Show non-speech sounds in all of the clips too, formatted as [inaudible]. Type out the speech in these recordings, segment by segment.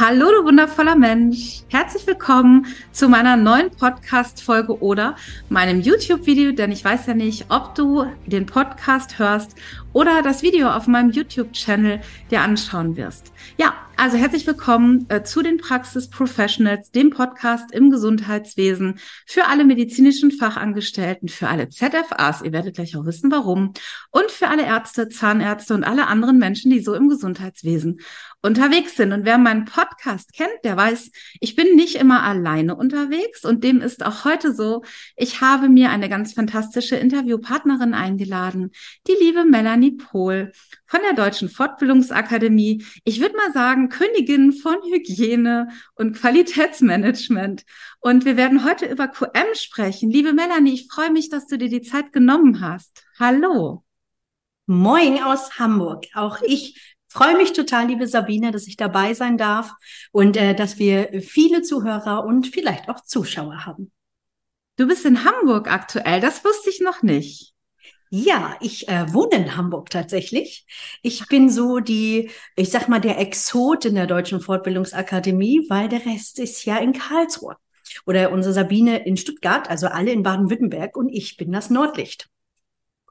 Hallo, du wundervoller Mensch. Herzlich willkommen zu meiner neuen Podcast-Folge oder meinem YouTube-Video, denn ich weiß ja nicht, ob du den Podcast hörst oder das Video auf meinem YouTube-Channel dir anschauen wirst. Ja, also herzlich willkommen äh, zu den Praxis Professionals, dem Podcast im Gesundheitswesen für alle medizinischen Fachangestellten, für alle ZFAs, ihr werdet gleich auch wissen warum, und für alle Ärzte, Zahnärzte und alle anderen Menschen, die so im Gesundheitswesen unterwegs sind. Und wer meinen Podcast kennt, der weiß, ich bin nicht immer alleine unterwegs und dem ist auch heute so. Ich habe mir eine ganz fantastische Interviewpartnerin eingeladen, die liebe Melanie Pohl von der Deutschen Fortbildungsakademie. Ich würde mal sagen, Königin von Hygiene und Qualitätsmanagement. Und wir werden heute über QM sprechen. Liebe Melanie, ich freue mich, dass du dir die Zeit genommen hast. Hallo. Moin aus Hamburg. Auch ich freue mich total, liebe Sabine, dass ich dabei sein darf und äh, dass wir viele Zuhörer und vielleicht auch Zuschauer haben. Du bist in Hamburg aktuell, das wusste ich noch nicht. Ja, ich äh, wohne in Hamburg tatsächlich. Ich bin so die, ich sag mal, der Exot in der Deutschen Fortbildungsakademie, weil der Rest ist ja in Karlsruhe. Oder unsere Sabine in Stuttgart, also alle in Baden-Württemberg und ich bin das Nordlicht.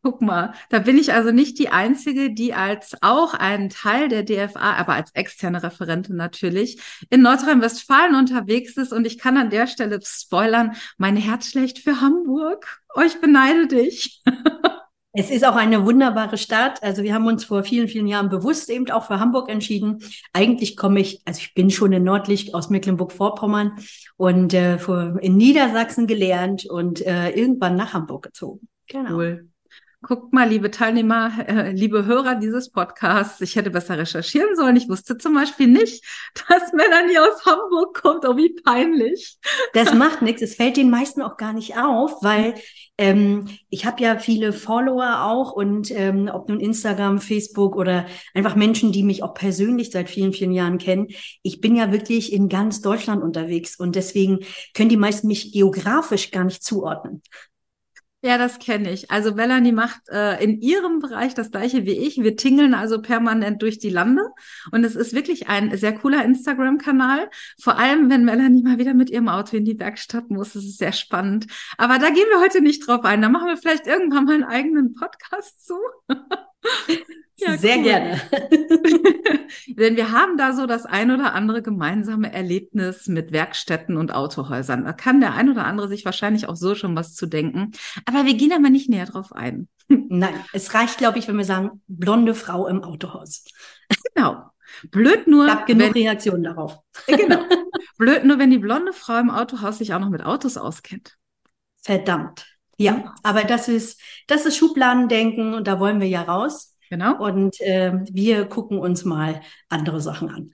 Guck mal, da bin ich also nicht die Einzige, die als auch ein Teil der DFA, aber als externe Referentin natürlich, in Nordrhein-Westfalen unterwegs ist. Und ich kann an der Stelle spoilern, mein Herz schlägt für Hamburg. Oh, ich beneide dich. [laughs] Es ist auch eine wunderbare Stadt. Also wir haben uns vor vielen, vielen Jahren bewusst eben auch für Hamburg entschieden. Eigentlich komme ich, also ich bin schon in Nordlicht aus Mecklenburg-Vorpommern und äh, in Niedersachsen gelernt und äh, irgendwann nach Hamburg gezogen. Genau. Cool. Guckt mal, liebe Teilnehmer, äh, liebe Hörer dieses Podcasts, ich hätte besser recherchieren sollen. Ich wusste zum Beispiel nicht, [laughs] dass Melanie aus Hamburg kommt. Oh, wie peinlich. Das macht nichts. Es fällt den meisten auch gar nicht auf, weil ähm, ich habe ja viele Follower auch und ähm, ob nun Instagram, Facebook oder einfach Menschen, die mich auch persönlich seit vielen, vielen Jahren kennen. Ich bin ja wirklich in ganz Deutschland unterwegs und deswegen können die meisten mich geografisch gar nicht zuordnen. Ja, das kenne ich. Also Melanie macht äh, in ihrem Bereich das gleiche wie ich. Wir tingeln also permanent durch die Lande und es ist wirklich ein sehr cooler Instagram-Kanal. Vor allem, wenn Melanie mal wieder mit ihrem Auto in die Werkstatt muss, das ist sehr spannend. Aber da gehen wir heute nicht drauf ein. Da machen wir vielleicht irgendwann mal einen eigenen Podcast zu. [laughs] Ja, Sehr cool. gerne. [laughs] Denn wir haben da so das ein oder andere gemeinsame Erlebnis mit Werkstätten und Autohäusern. Da kann der ein oder andere sich wahrscheinlich auch so schon was zu denken. Aber wir gehen da mal nicht näher drauf ein. [laughs] Nein, es reicht, glaube ich, wenn wir sagen, blonde Frau im Autohaus. Genau. Blöd nur. Ich habe genug wenn, Reaktionen darauf. Genau. Blöd nur, wenn die blonde Frau im Autohaus sich auch noch mit Autos auskennt. Verdammt. Ja, aber das ist, das ist Schubladendenken und da wollen wir ja raus. Genau. Und äh, wir gucken uns mal andere Sachen an.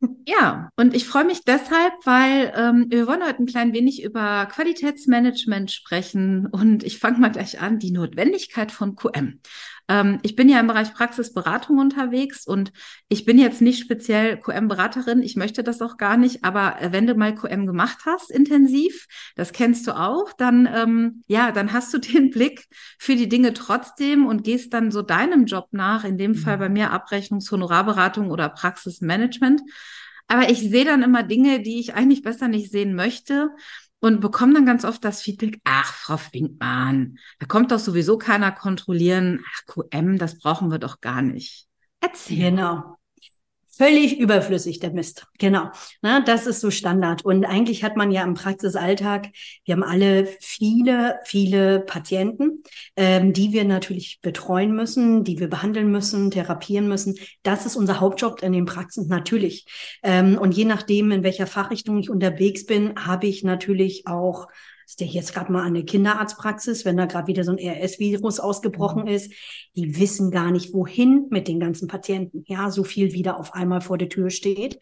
[laughs] Ja, und ich freue mich deshalb, weil ähm, wir wollen heute ein klein wenig über Qualitätsmanagement sprechen und ich fange mal gleich an, die Notwendigkeit von QM. Ähm, ich bin ja im Bereich Praxisberatung unterwegs und ich bin jetzt nicht speziell QM-Beraterin. Ich möchte das auch gar nicht. Aber äh, wenn du mal QM gemacht hast, intensiv, das kennst du auch, dann, ähm, ja, dann hast du [laughs] den Blick für die Dinge trotzdem und gehst dann so deinem Job nach. In dem Fall mhm. bei mir Abrechnungs-, Honorarberatung oder Praxismanagement. Aber ich sehe dann immer Dinge, die ich eigentlich besser nicht sehen möchte und bekomme dann ganz oft das Feedback, ach, Frau Finkmann, da kommt doch sowieso keiner kontrollieren. Ach, QM, das brauchen wir doch gar nicht. Erzähl. Genau. Völlig überflüssig, der Mist. Genau. Na, das ist so Standard. Und eigentlich hat man ja im Praxisalltag, wir haben alle viele, viele Patienten, ähm, die wir natürlich betreuen müssen, die wir behandeln müssen, therapieren müssen. Das ist unser Hauptjob in den Praxen, natürlich. Ähm, und je nachdem, in welcher Fachrichtung ich unterwegs bin, habe ich natürlich auch ist der jetzt gerade mal an der Kinderarztpraxis, wenn da gerade wieder so ein RS-Virus ausgebrochen mhm. ist. Die wissen gar nicht, wohin mit den ganzen Patienten. Ja, so viel wieder auf einmal vor der Tür steht.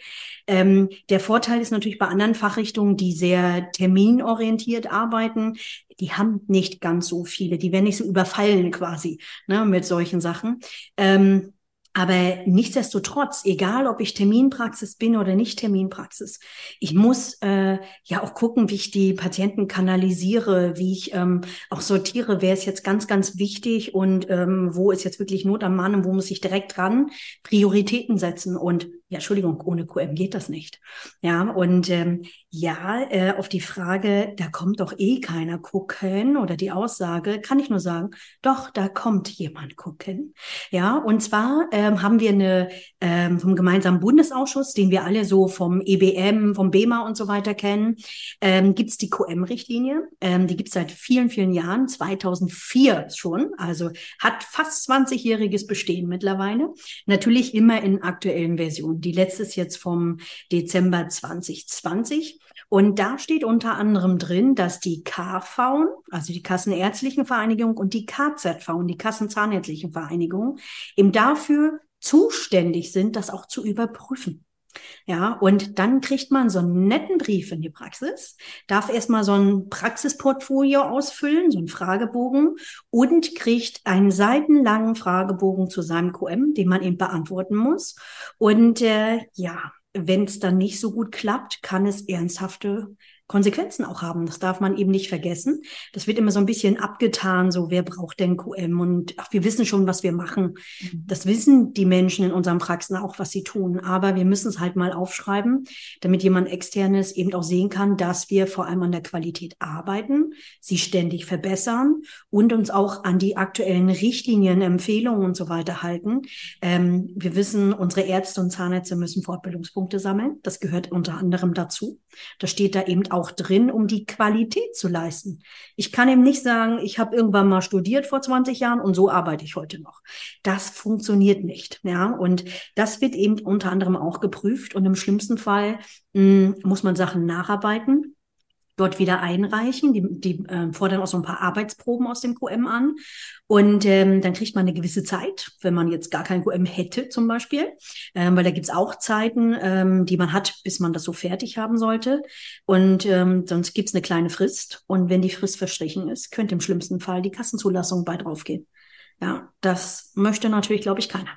Ähm, der Vorteil ist natürlich bei anderen Fachrichtungen, die sehr terminorientiert arbeiten, die haben nicht ganz so viele, die werden nicht so überfallen quasi ne, mit solchen Sachen. Ähm, aber nichtsdestotrotz, egal ob ich Terminpraxis bin oder nicht Terminpraxis, ich muss äh, ja auch gucken, wie ich die Patienten kanalisiere, wie ich ähm, auch sortiere, wer ist jetzt ganz, ganz wichtig und ähm, wo ist jetzt wirklich Not am Mann und wo muss ich direkt ran Prioritäten setzen. Und ja, Entschuldigung, ohne QM geht das nicht. Ja, und ähm, ja, äh, auf die Frage, da kommt doch eh keiner gucken oder die Aussage, kann ich nur sagen, doch, da kommt jemand gucken. Ja, und zwar ähm, haben wir eine ähm, vom gemeinsamen Bundesausschuss, den wir alle so vom EBM, vom BEMA und so weiter kennen, ähm, gibt die QM-Richtlinie. Ähm, die gibt es seit vielen, vielen Jahren, 2004 schon, also hat fast 20-jähriges Bestehen mittlerweile. Natürlich immer in aktuellen Versionen. Die letzte ist jetzt vom Dezember 2020. Und da steht unter anderem drin, dass die KV, also die Kassenärztlichen Vereinigung und die KZV, die Kassenzahnärztlichen Vereinigung, eben dafür zuständig sind, das auch zu überprüfen. Ja, und dann kriegt man so einen netten Brief in die Praxis, darf erstmal so ein Praxisportfolio ausfüllen, so einen Fragebogen und kriegt einen seitenlangen Fragebogen zu seinem QM, den man eben beantworten muss. Und äh, ja, wenn es dann nicht so gut klappt, kann es ernsthafte Konsequenzen auch haben. Das darf man eben nicht vergessen. Das wird immer so ein bisschen abgetan, so wer braucht denn QM und ach, wir wissen schon, was wir machen. Mhm. Das wissen die Menschen in unseren Praxen auch, was sie tun. Aber wir müssen es halt mal aufschreiben, damit jemand externes eben auch sehen kann, dass wir vor allem an der Qualität arbeiten, sie ständig verbessern und uns auch an die aktuellen Richtlinien, Empfehlungen und so weiter halten. Ähm, wir wissen, unsere Ärzte und Zahnärzte müssen Fortbildungspunkte sammeln. Das gehört unter anderem dazu. Da steht da eben auch drin, um die Qualität zu leisten. Ich kann ihm nicht sagen, ich habe irgendwann mal studiert vor 20 Jahren und so arbeite ich heute noch. Das funktioniert nicht. Ja, und das wird eben unter anderem auch geprüft und im schlimmsten Fall mh, hm, muss man Sachen nacharbeiten dort wieder einreichen. Die, die äh, fordern auch so ein paar Arbeitsproben aus dem QM an. Und ähm, dann kriegt man eine gewisse Zeit, wenn man jetzt gar kein QM hätte zum Beispiel, ähm, weil da gibt's auch Zeiten, ähm, die man hat, bis man das so fertig haben sollte. Und ähm, sonst gibt's eine kleine Frist. Und wenn die Frist verstrichen ist, könnte im schlimmsten Fall die Kassenzulassung bei draufgehen. Ja, das möchte natürlich, glaube ich, keiner.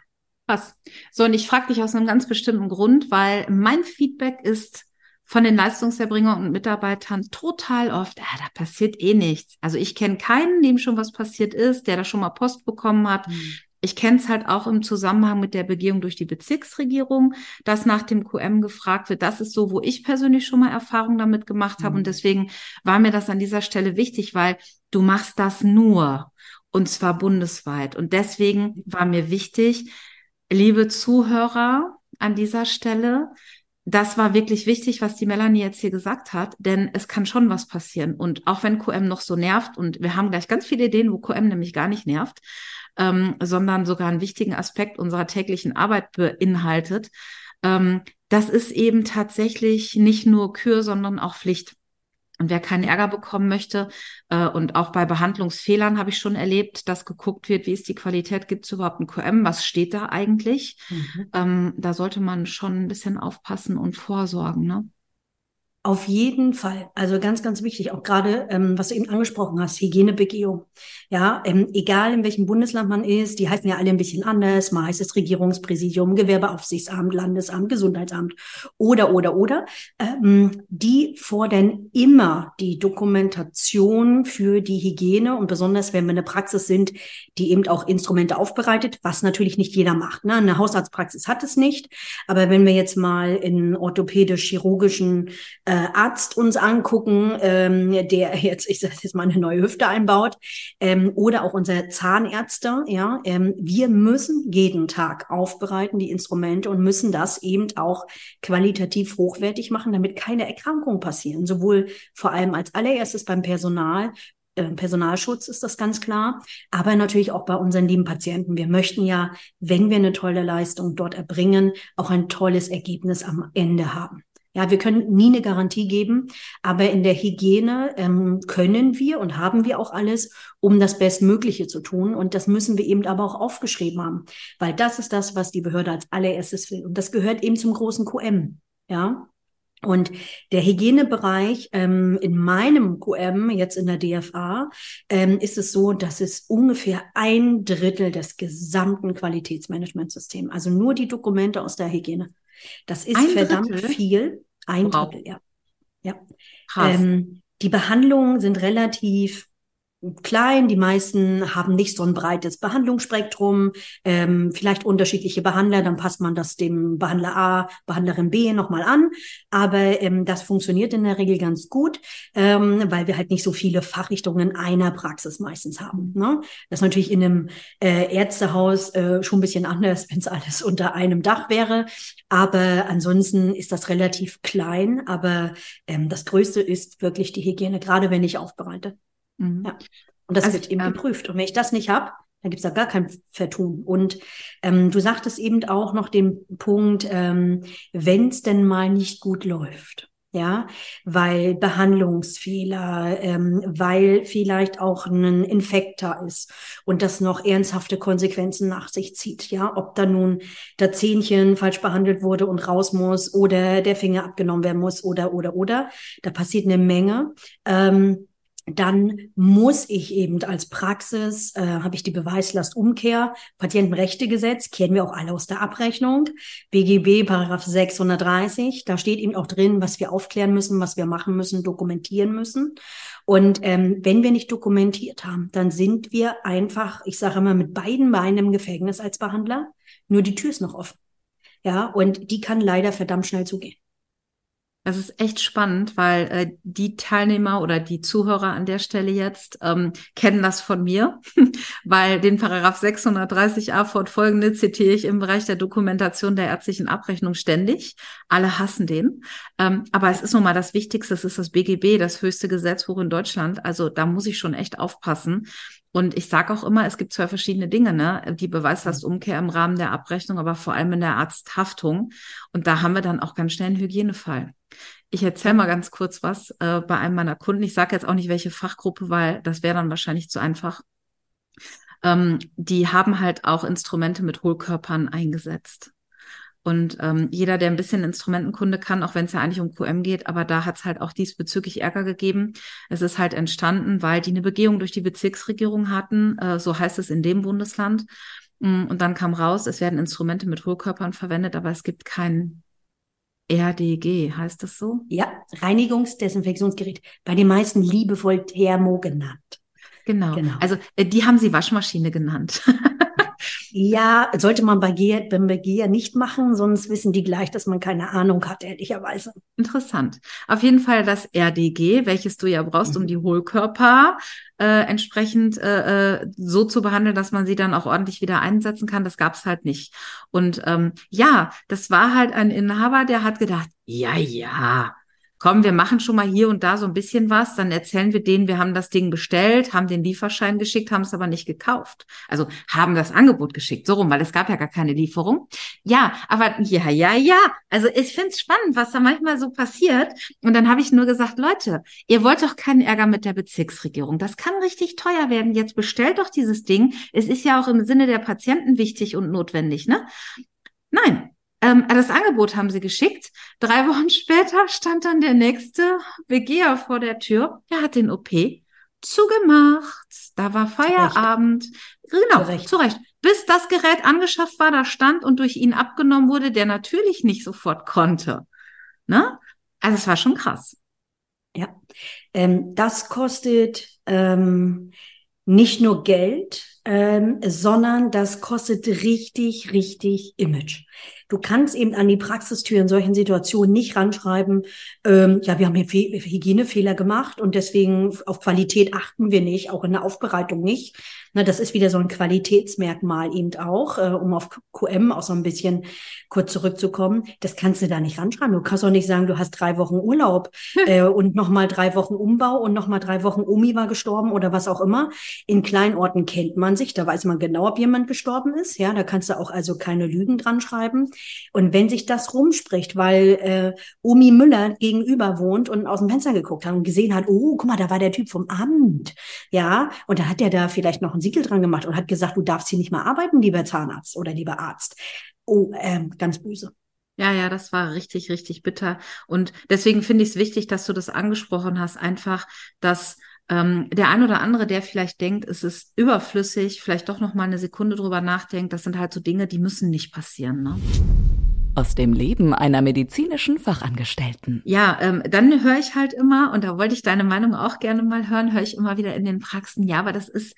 Was? So, und ich frage dich aus einem ganz bestimmten Grund, weil mein Feedback ist, von den Leistungserbringern und Mitarbeitern total oft, ja, da passiert eh nichts. Also ich kenne keinen, dem schon was passiert ist, der da schon mal Post bekommen hat. Mhm. Ich kenne es halt auch im Zusammenhang mit der Begehung durch die Bezirksregierung, dass nach dem QM gefragt wird. Das ist so, wo ich persönlich schon mal Erfahrung damit gemacht habe. Mhm. Und deswegen war mir das an dieser Stelle wichtig, weil du machst das nur und zwar bundesweit. Und deswegen war mir wichtig, liebe Zuhörer an dieser Stelle, das war wirklich wichtig, was die Melanie jetzt hier gesagt hat, denn es kann schon was passieren. Und auch wenn QM noch so nervt, und wir haben gleich ganz viele Ideen, wo QM nämlich gar nicht nervt, ähm, sondern sogar einen wichtigen Aspekt unserer täglichen Arbeit beinhaltet, ähm, das ist eben tatsächlich nicht nur Kür, sondern auch Pflicht. Und wer keinen Ärger bekommen möchte, äh, und auch bei Behandlungsfehlern habe ich schon erlebt, dass geguckt wird, wie ist die Qualität, gibt es überhaupt ein QM, was steht da eigentlich? Mhm. Ähm, da sollte man schon ein bisschen aufpassen und vorsorgen. Ne? Auf jeden Fall. Also ganz, ganz wichtig. Auch gerade, ähm, was du eben angesprochen hast, Hygienebegehung. Ja, ähm, egal in welchem Bundesland man ist, die heißen ja alle ein bisschen anders. Mal heißt es Regierungspräsidium, Gewerbeaufsichtsamt, Landesamt, Gesundheitsamt oder, oder, oder. Ähm, die fordern immer die Dokumentation für die Hygiene und besonders, wenn wir eine Praxis sind, die eben auch Instrumente aufbereitet, was natürlich nicht jeder macht. Ne? Eine Hausarztpraxis hat es nicht. Aber wenn wir jetzt mal in orthopädisch-chirurgischen äh, Arzt uns angucken, ähm, der jetzt, ich sage jetzt mal, eine neue Hüfte einbaut, ähm, oder auch unser Zahnärzte, ja, ähm, wir müssen jeden Tag aufbereiten, die Instrumente, und müssen das eben auch qualitativ hochwertig machen, damit keine Erkrankungen passieren. Sowohl vor allem als allererstes beim Personal, äh, Personalschutz ist das ganz klar, aber natürlich auch bei unseren lieben Patienten. Wir möchten ja, wenn wir eine tolle Leistung dort erbringen, auch ein tolles Ergebnis am Ende haben. Ja, wir können nie eine Garantie geben, aber in der Hygiene ähm, können wir und haben wir auch alles, um das Bestmögliche zu tun. Und das müssen wir eben aber auch aufgeschrieben haben, weil das ist das, was die Behörde als allererstes will. Und das gehört eben zum großen QM. Ja, und der Hygienebereich ähm, in meinem QM, jetzt in der DFA, ähm, ist es so, dass es ungefähr ein Drittel des gesamten Qualitätsmanagementsystems, also nur die Dokumente aus der Hygiene. Das ist ein verdammt Drittel? viel. Ein wow. Drittel, ja. ja. Ähm, die Behandlungen sind relativ klein. Die meisten haben nicht so ein breites Behandlungsspektrum, ähm, vielleicht unterschiedliche Behandler, dann passt man das dem Behandler A, Behandlerin B nochmal an. Aber ähm, das funktioniert in der Regel ganz gut, ähm, weil wir halt nicht so viele Fachrichtungen in einer Praxis meistens haben. Ne? Das ist natürlich in einem äh, Ärztehaus äh, schon ein bisschen anders, wenn es alles unter einem Dach wäre. Aber ansonsten ist das relativ klein. Aber ähm, das Größte ist wirklich die Hygiene, gerade wenn ich aufbereite. Mhm. Ja. Und das also, wird eben ähm, geprüft. Und wenn ich das nicht habe, dann gibt es da gar kein Vertun. Und ähm, du sagtest eben auch noch den Punkt, ähm, wenn es denn mal nicht gut läuft. Ja, weil Behandlungsfehler, ähm, weil vielleicht auch ein Infekt da ist und das noch ernsthafte Konsequenzen nach sich zieht. Ja, ob da nun der Zähnchen falsch behandelt wurde und raus muss oder der Finger abgenommen werden muss oder, oder, oder. Da passiert eine Menge. Ähm, dann muss ich eben als Praxis, äh, habe ich die Beweislastumkehr, Patientenrechtegesetz, kennen wir auch alle aus der Abrechnung, BGB, Paragraph 630, da steht eben auch drin, was wir aufklären müssen, was wir machen müssen, dokumentieren müssen. Und ähm, wenn wir nicht dokumentiert haben, dann sind wir einfach, ich sage immer, mit beiden Beinen im Gefängnis als Behandler, nur die Tür ist noch offen. Ja, und die kann leider verdammt schnell zugehen. Das ist echt spannend, weil äh, die Teilnehmer oder die Zuhörer an der Stelle jetzt ähm, kennen das von mir, [laughs] weil den Paragraph 630a fortfolgende zitiere ich im Bereich der Dokumentation der ärztlichen Abrechnung ständig. Alle hassen den. Ähm, aber es ist nun mal das Wichtigste, es ist das BGB, das höchste Gesetzbuch in Deutschland. Also da muss ich schon echt aufpassen. Und ich sage auch immer, es gibt zwei verschiedene Dinge, ne? Die Beweislastumkehr im Rahmen der Abrechnung, aber vor allem in der Arzthaftung. Und da haben wir dann auch ganz schnell einen Hygienefall. Ich erzähle mal ganz kurz was äh, bei einem meiner Kunden. Ich sage jetzt auch nicht, welche Fachgruppe, weil das wäre dann wahrscheinlich zu einfach. Ähm, die haben halt auch Instrumente mit Hohlkörpern eingesetzt. Und ähm, jeder, der ein bisschen Instrumentenkunde kann, auch wenn es ja eigentlich um QM geht, aber da hat es halt auch diesbezüglich Ärger gegeben. Es ist halt entstanden, weil die eine Begehung durch die Bezirksregierung hatten, äh, so heißt es in dem Bundesland. Mm, und dann kam raus, es werden Instrumente mit Hohlkörpern verwendet, aber es gibt kein RDG, heißt das so? Ja, Reinigungsdesinfektionsgerät. Bei den meisten liebevoll Thermo genannt. Genau. genau. Also äh, die haben sie Waschmaschine genannt. [laughs] Ja, sollte man bei Gear, beim Begehr nicht machen, sonst wissen die gleich, dass man keine Ahnung hat, ehrlicherweise. Interessant. Auf jeden Fall das RDG, welches du ja brauchst, mhm. um die Hohlkörper äh, entsprechend äh, äh, so zu behandeln, dass man sie dann auch ordentlich wieder einsetzen kann. Das gab's halt nicht. Und ähm, ja, das war halt ein Inhaber, der hat gedacht, ja, ja, komm, wir machen schon mal hier und da so ein bisschen was, dann erzählen wir denen, wir haben das Ding bestellt, haben den Lieferschein geschickt, haben es aber nicht gekauft. Also haben das Angebot geschickt, so rum, weil es gab ja gar keine Lieferung. Ja, aber ja, ja, ja. Also ich finde es spannend, was da manchmal so passiert. Und dann habe ich nur gesagt, Leute, ihr wollt doch keinen Ärger mit der Bezirksregierung. Das kann richtig teuer werden. Jetzt bestellt doch dieses Ding. Es ist ja auch im Sinne der Patienten wichtig und notwendig, ne? Nein, ähm, das Angebot haben sie geschickt. Drei Wochen [laughs] später stand dann der nächste Begeher vor der Tür. Der hat den OP zugemacht. Da war Feierabend. Zurecht. Genau, zurecht. zurecht. Bis das Gerät angeschafft war, da stand und durch ihn abgenommen wurde, der natürlich nicht sofort konnte. Ne? Also es war schon krass. Ja, ähm, das kostet ähm, nicht nur Geld, ähm, sondern das kostet richtig, richtig Image. Du kannst eben an die Praxistür in solchen Situationen nicht ranschreiben, ähm, ja, wir haben hier Hygienefehler gemacht und deswegen auf Qualität achten wir nicht, auch in der Aufbereitung nicht. Na, das ist wieder so ein Qualitätsmerkmal eben auch, äh, um auf QM auch so ein bisschen kurz zurückzukommen. Das kannst du da nicht ranschreiben. Du kannst auch nicht sagen, du hast drei Wochen Urlaub äh, und nochmal drei Wochen Umbau und nochmal drei Wochen Omi war gestorben oder was auch immer. In Kleinorten kennt man man sich, da weiß man genau, ob jemand gestorben ist. Ja, da kannst du auch also keine Lügen dran schreiben. Und wenn sich das rumspricht, weil äh, Omi Müller gegenüber wohnt und aus dem Fenster geguckt hat und gesehen hat, oh, guck mal, da war der Typ vom Amt. Ja, und da hat der da vielleicht noch ein Siegel dran gemacht und hat gesagt, du darfst hier nicht mehr arbeiten, lieber Zahnarzt oder lieber Arzt. Oh, ähm, ganz böse. Ja, ja, das war richtig, richtig bitter. Und deswegen finde ich es wichtig, dass du das angesprochen hast. Einfach, dass ähm, der ein oder andere, der vielleicht denkt, es ist überflüssig, vielleicht doch noch mal eine Sekunde drüber nachdenkt, das sind halt so Dinge, die müssen nicht passieren. Ne? Aus dem Leben einer medizinischen Fachangestellten. Ja, ähm, dann höre ich halt immer, und da wollte ich deine Meinung auch gerne mal hören, höre ich immer wieder in den Praxen, ja, aber das ist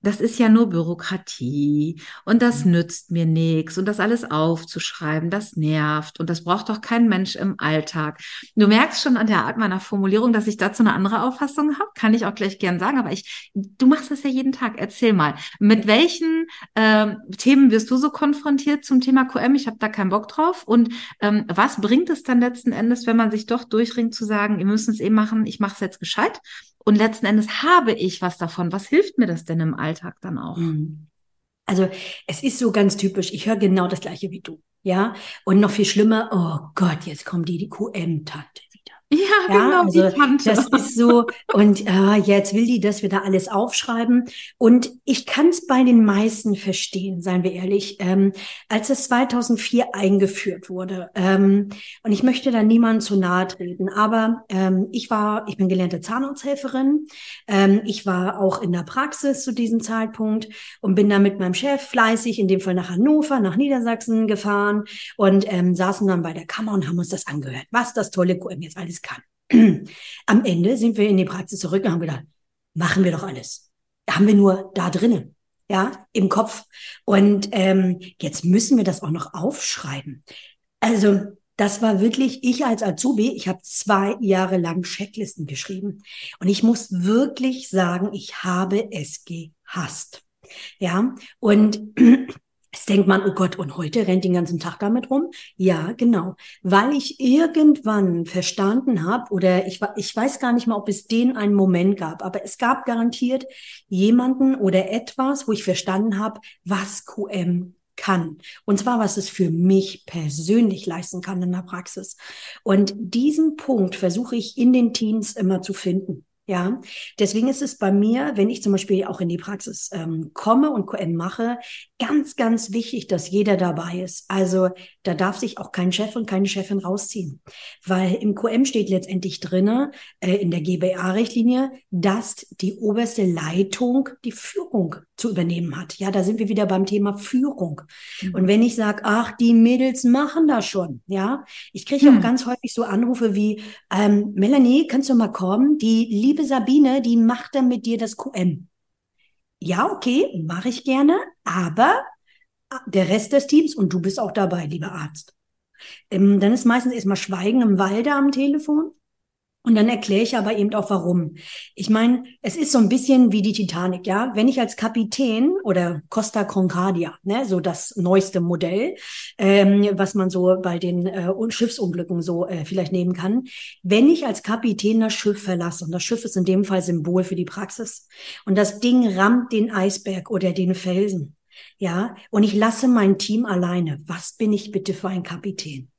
das ist ja nur Bürokratie und das mhm. nützt mir nichts und das alles aufzuschreiben, das nervt und das braucht doch kein Mensch im Alltag. Du merkst schon an der Art meiner Formulierung, dass ich dazu eine andere Auffassung habe, kann ich auch gleich gern sagen, aber ich, du machst das ja jeden Tag. Erzähl mal, mit welchen ähm, Themen wirst du so konfrontiert zum Thema QM? Ich habe da keinen Bock drauf und ähm, was bringt es dann letzten Endes, wenn man sich doch durchringt zu sagen, ihr müsst es eh machen, ich mache es jetzt gescheit und letzten Endes habe ich was davon. Was hilft mir das denn im Alltag dann auch? Mhm. Also es ist so ganz typisch. Ich höre genau das gleiche wie du. Ja. Und noch viel schlimmer, oh Gott, jetzt kommt die, die QM-Tante. Ja, ja, genau, also. Das ist so, und äh, jetzt will die, dass wir da alles aufschreiben. Und ich kann es bei den meisten verstehen, seien wir ehrlich, ähm, als es 2004 eingeführt wurde. Ähm, und ich möchte da niemandem zu nahe treten, aber ähm, ich war, ich bin gelernte Zahnarzthelferin. Ähm, ich war auch in der Praxis zu diesem Zeitpunkt und bin da mit meinem Chef fleißig, in dem Fall nach Hannover, nach Niedersachsen gefahren und ähm, saßen dann bei der Kammer und haben uns das angehört, was das tolle QM jetzt alles kann. Am Ende sind wir in die Praxis zurück und haben gedacht, machen wir doch alles. Haben wir nur da drinnen, ja, im Kopf. Und ähm, jetzt müssen wir das auch noch aufschreiben. Also das war wirklich, ich als Azubi, ich habe zwei Jahre lang Checklisten geschrieben. Und ich muss wirklich sagen, ich habe es gehasst. Ja, und Jetzt denkt man, oh Gott, und heute rennt den ganzen Tag damit rum? Ja, genau. Weil ich irgendwann verstanden habe, oder ich, ich weiß gar nicht mal, ob es den einen Moment gab, aber es gab garantiert jemanden oder etwas, wo ich verstanden habe, was QM kann. Und zwar, was es für mich persönlich leisten kann in der Praxis. Und diesen Punkt versuche ich in den Teams immer zu finden. Ja, deswegen ist es bei mir, wenn ich zum Beispiel auch in die Praxis ähm, komme und QM mache, ganz, ganz wichtig, dass jeder dabei ist. Also da darf sich auch kein Chef und keine Chefin rausziehen, weil im QM steht letztendlich drinne äh, in der GBA-Richtlinie, dass die oberste Leitung die Führung zu übernehmen hat. Ja, da sind wir wieder beim Thema Führung. Mhm. Und wenn ich sage, ach, die Mädels machen das schon, ja, ich kriege mhm. auch ganz häufig so Anrufe wie, ähm, Melanie, kannst du mal kommen? Die liebe liebe Sabine, die macht dann mit dir das QM. Ja, okay, mache ich gerne, aber der Rest des Teams und du bist auch dabei, lieber Arzt. Ähm, dann ist meistens erstmal Schweigen im Walde am Telefon. Und dann erkläre ich aber eben auch warum. Ich meine, es ist so ein bisschen wie die Titanic, ja. Wenn ich als Kapitän oder Costa Concordia, ne, so das neueste Modell, ähm, was man so bei den äh, Schiffsunglücken so äh, vielleicht nehmen kann, wenn ich als Kapitän das Schiff verlasse, und das Schiff ist in dem Fall Symbol für die Praxis, und das Ding rammt den Eisberg oder den Felsen, ja, und ich lasse mein Team alleine, was bin ich bitte für ein Kapitän?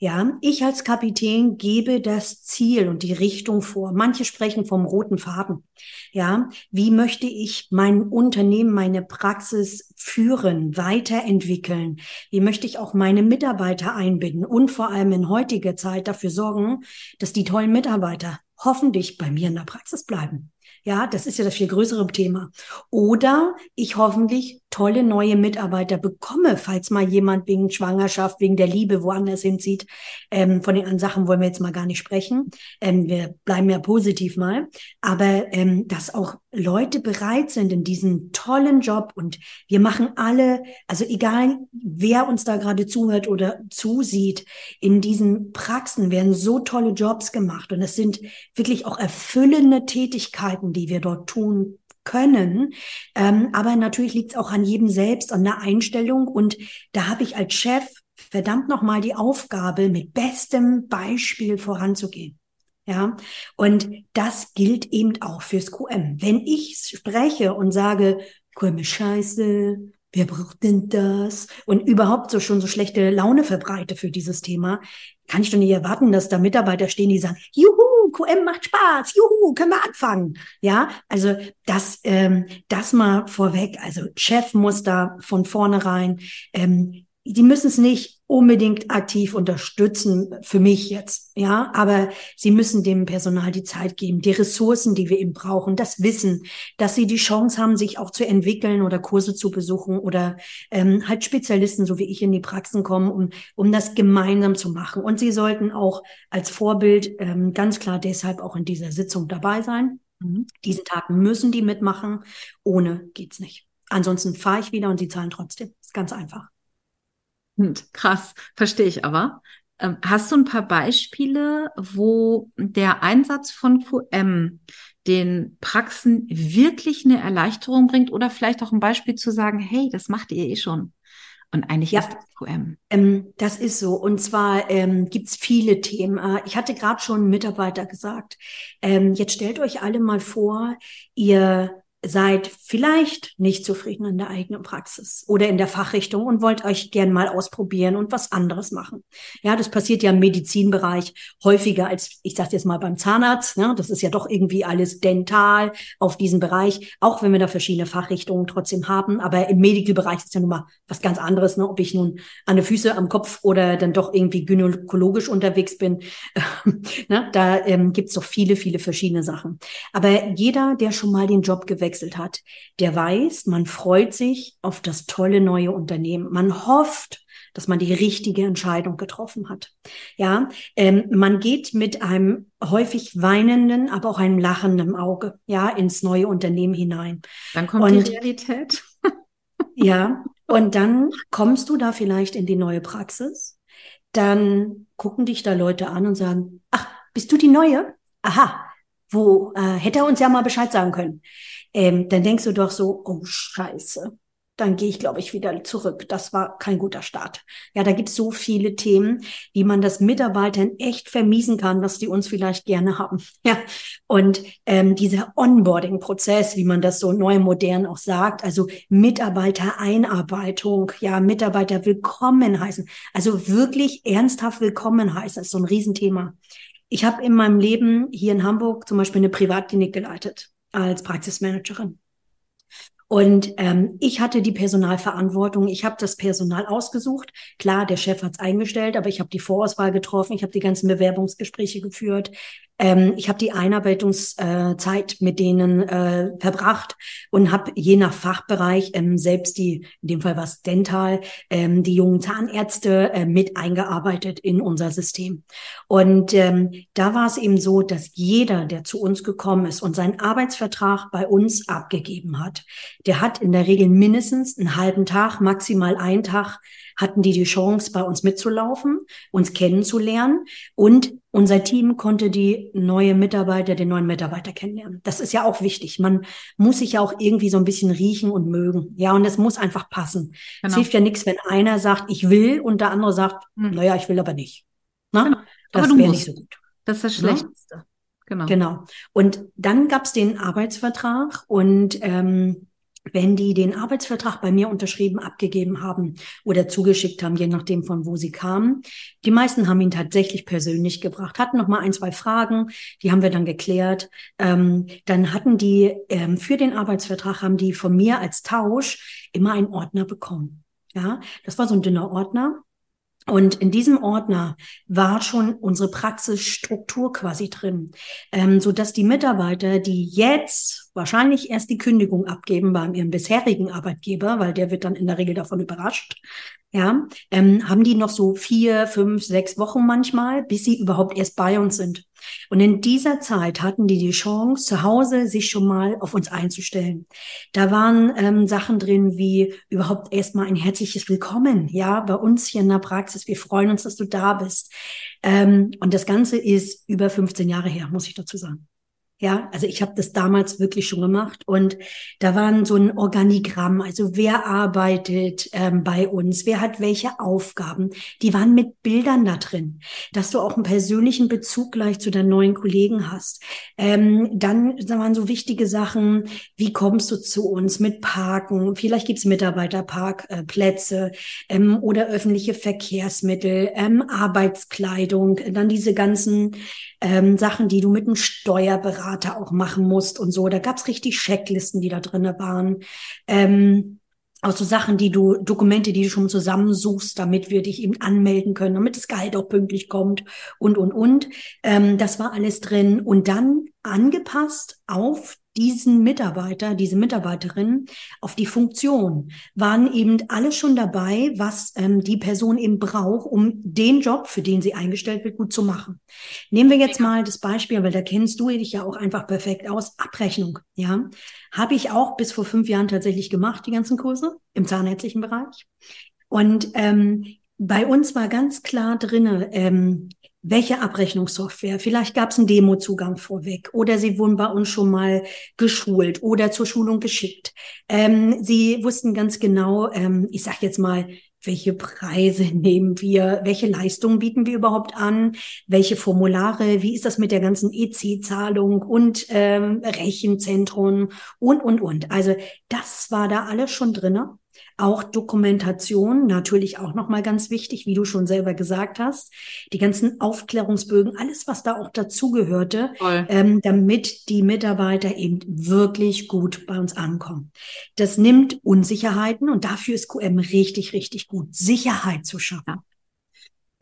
Ja, ich als Kapitän gebe das Ziel und die Richtung vor. Manche sprechen vom roten Faden. Ja, wie möchte ich mein Unternehmen, meine Praxis führen, weiterentwickeln? Wie möchte ich auch meine Mitarbeiter einbinden und vor allem in heutiger Zeit dafür sorgen, dass die tollen Mitarbeiter hoffentlich bei mir in der Praxis bleiben? Ja, das ist ja das viel größere Thema. Oder ich hoffentlich tolle neue Mitarbeiter bekomme, falls mal jemand wegen Schwangerschaft, wegen der Liebe woanders hinzieht. Ähm, von den anderen Sachen wollen wir jetzt mal gar nicht sprechen. Ähm, wir bleiben ja positiv mal. Aber ähm, dass auch Leute bereit sind in diesen tollen Job und wir machen alle, also egal wer uns da gerade zuhört oder zusieht, in diesen Praxen werden so tolle Jobs gemacht und es sind wirklich auch erfüllende Tätigkeiten, die wir dort tun können. Ähm, aber natürlich liegt es auch an jedem selbst, an der Einstellung. Und da habe ich als Chef verdammt nochmal die Aufgabe, mit bestem Beispiel voranzugehen. Ja, und das gilt eben auch fürs QM. Wenn ich spreche und sage, Kurme Scheiße, wer braucht denn das? Und überhaupt so schon so schlechte Laune verbreite für dieses Thema, kann ich doch nicht erwarten, dass da Mitarbeiter stehen, die sagen, juhu, QM macht Spaß, juhu, können wir anfangen. Ja, also das, ähm, das mal vorweg. Also Chef muss da von vornherein ähm, die müssen es nicht unbedingt aktiv unterstützen, für mich jetzt, ja, aber sie müssen dem Personal die Zeit geben, die Ressourcen, die wir eben brauchen, das Wissen, dass sie die Chance haben, sich auch zu entwickeln oder Kurse zu besuchen oder ähm, halt Spezialisten, so wie ich, in die Praxen kommen, um, um das gemeinsam zu machen. Und sie sollten auch als Vorbild ähm, ganz klar deshalb auch in dieser Sitzung dabei sein. Mhm. Diesen Tag müssen die mitmachen, ohne geht's nicht. Ansonsten fahre ich wieder und sie zahlen trotzdem. Ist ganz einfach. Krass, verstehe ich aber. Ähm, hast du ein paar Beispiele, wo der Einsatz von QM den Praxen wirklich eine Erleichterung bringt oder vielleicht auch ein Beispiel zu sagen, hey, das macht ihr eh schon. Und eigentlich ja, ist das QM. Ähm, das ist so. Und zwar ähm, gibt es viele Themen. Äh, ich hatte gerade schon einen Mitarbeiter gesagt, ähm, jetzt stellt euch alle mal vor, ihr seid vielleicht nicht zufrieden in der eigenen Praxis oder in der Fachrichtung und wollt euch gern mal ausprobieren und was anderes machen. Ja, das passiert ja im Medizinbereich häufiger als, ich sage jetzt mal beim Zahnarzt. Ne? Das ist ja doch irgendwie alles dental auf diesen Bereich, auch wenn wir da verschiedene Fachrichtungen trotzdem haben. Aber im Medical-Bereich ist ja nun mal was ganz anderes, ne? ob ich nun an den Füße, am Kopf oder dann doch irgendwie gynäkologisch unterwegs bin. [laughs] ne? Da ähm, gibt es doch viele, viele verschiedene Sachen. Aber jeder, der schon mal den Job gewählt gewechselt hat, der weiß, man freut sich auf das tolle neue Unternehmen. Man hofft, dass man die richtige Entscheidung getroffen hat. Ja, ähm, man geht mit einem häufig weinenden, aber auch einem lachenden Auge, ja, ins neue Unternehmen hinein. Dann kommt und, die Realität. [laughs] ja, und dann kommst du da vielleicht in die neue Praxis. Dann gucken dich da Leute an und sagen, ach, bist du die Neue? Aha, wo äh, hätte er uns ja mal Bescheid sagen können ähm, dann denkst du doch so, oh Scheiße, dann gehe ich, glaube ich, wieder zurück. Das war kein guter Start. Ja, da gibt es so viele Themen, wie man das Mitarbeitern echt vermiesen kann, was die uns vielleicht gerne haben. [laughs] Ja, und ähm, dieser Onboarding-Prozess, wie man das so neu modern auch sagt, also Mitarbeitereinarbeitung, ja, Mitarbeiter willkommen heißen, also wirklich ernsthaft willkommen heißen, ist so ein Riesenthema. Ich habe in meinem Leben hier in Hamburg zum Beispiel eine Privatklinik geleitet als Praxismanagerin. Und ähm, ich hatte die Personalverantwortung. Ich habe das Personal ausgesucht. Klar, der Chef hat es eingestellt, aber ich habe die Vorauswahl getroffen. Ich habe die ganzen Bewerbungsgespräche geführt. Ähm, ich habe die Einarbeitungszeit mit denen äh, verbracht und habe je nach Fachbereich ähm, selbst die, in dem Fall was Dental, ähm, die jungen Zahnärzte äh, mit eingearbeitet in unser System. Und ähm, da war es eben so, dass jeder, der zu uns gekommen ist und seinen Arbeitsvertrag bei uns abgegeben hat, der hat in der Regel mindestens einen halben Tag, maximal einen Tag hatten die die Chance, bei uns mitzulaufen, uns kennenzulernen und unser Team konnte die neue Mitarbeiter, den neuen Mitarbeiter kennenlernen. Das ist ja auch wichtig. Man muss sich ja auch irgendwie so ein bisschen riechen und mögen. Ja, und es muss einfach passen. Genau. Es hilft ja nichts, wenn einer sagt, ich will und der andere sagt, hm. naja, ich will aber nicht. Na? Genau. Das wäre nicht so gut. Das ist das Schlechteste. Ja? Genau. Genau. Und dann gab's den Arbeitsvertrag und ähm, wenn die den Arbeitsvertrag bei mir unterschrieben, abgegeben haben oder zugeschickt haben, je nachdem von wo sie kamen. Die meisten haben ihn tatsächlich persönlich gebracht, hatten noch mal ein, zwei Fragen, die haben wir dann geklärt. Ähm, dann hatten die ähm, für den Arbeitsvertrag haben die von mir als Tausch immer einen Ordner bekommen. Ja, das war so ein dünner Ordner und in diesem Ordner war schon unsere Praxisstruktur quasi drin, ähm, so dass die Mitarbeiter, die jetzt wahrscheinlich erst die Kündigung abgeben bei ihrem bisherigen Arbeitgeber, weil der wird dann in der Regel davon überrascht, ja, ähm, haben die noch so vier, fünf, sechs Wochen manchmal, bis sie überhaupt erst bei uns sind. Und in dieser Zeit hatten die die Chance, zu Hause sich schon mal auf uns einzustellen. Da waren ähm, Sachen drin wie überhaupt erstmal ein herzliches Willkommen, ja, bei uns hier in der Praxis. Wir freuen uns, dass du da bist. Ähm, und das Ganze ist über 15 Jahre her, muss ich dazu sagen. Ja, also ich habe das damals wirklich schon gemacht und da waren so ein Organigramm, also wer arbeitet ähm, bei uns, wer hat welche Aufgaben, die waren mit Bildern da drin, dass du auch einen persönlichen Bezug gleich zu deinen neuen Kollegen hast. Ähm, dann da waren so wichtige Sachen, wie kommst du zu uns mit Parken, vielleicht gibt's Mitarbeiterparkplätze äh, ähm, oder öffentliche Verkehrsmittel, ähm, Arbeitskleidung, dann diese ganzen ähm, Sachen, die du mit dem Steuerberater Berater auch machen musst und so. Da gab's richtig Checklisten, die da drinne waren. Ähm, auch so Sachen, die du, Dokumente, die du schon zusammensuchst, damit wir dich eben anmelden können, damit das Gehalt auch pünktlich kommt und, und, und. Ähm, das war alles drin und dann angepasst auf diesen Mitarbeiter, diese Mitarbeiterin auf die Funktion, waren eben alle schon dabei, was ähm, die Person eben braucht, um den Job, für den sie eingestellt wird, gut zu machen. Nehmen wir jetzt mal das Beispiel, weil da kennst du dich ja auch einfach perfekt aus, Abrechnung. Ja, habe ich auch bis vor fünf Jahren tatsächlich gemacht, die ganzen Kurse im zahnärztlichen Bereich. Und ähm, bei uns war ganz klar drinne, ähm, welche Abrechnungssoftware. Vielleicht gab es einen Demozugang vorweg oder sie wurden bei uns schon mal geschult oder zur Schulung geschickt. Ähm, sie wussten ganz genau, ähm, ich sage jetzt mal, welche Preise [laughs] nehmen wir, welche Leistungen bieten wir überhaupt an, welche Formulare, wie ist das mit der ganzen EC-Zahlung und ähm, Rechenzentren und, und, und. Also das war da alles schon drinne. Auch Dokumentation, natürlich auch nochmal ganz wichtig, wie du schon selber gesagt hast. Die ganzen Aufklärungsbögen, alles, was da auch dazugehörte, ähm, damit die Mitarbeiter eben wirklich gut bei uns ankommen. Das nimmt Unsicherheiten und dafür ist QM richtig, richtig gut, Sicherheit zu schaffen. Ja.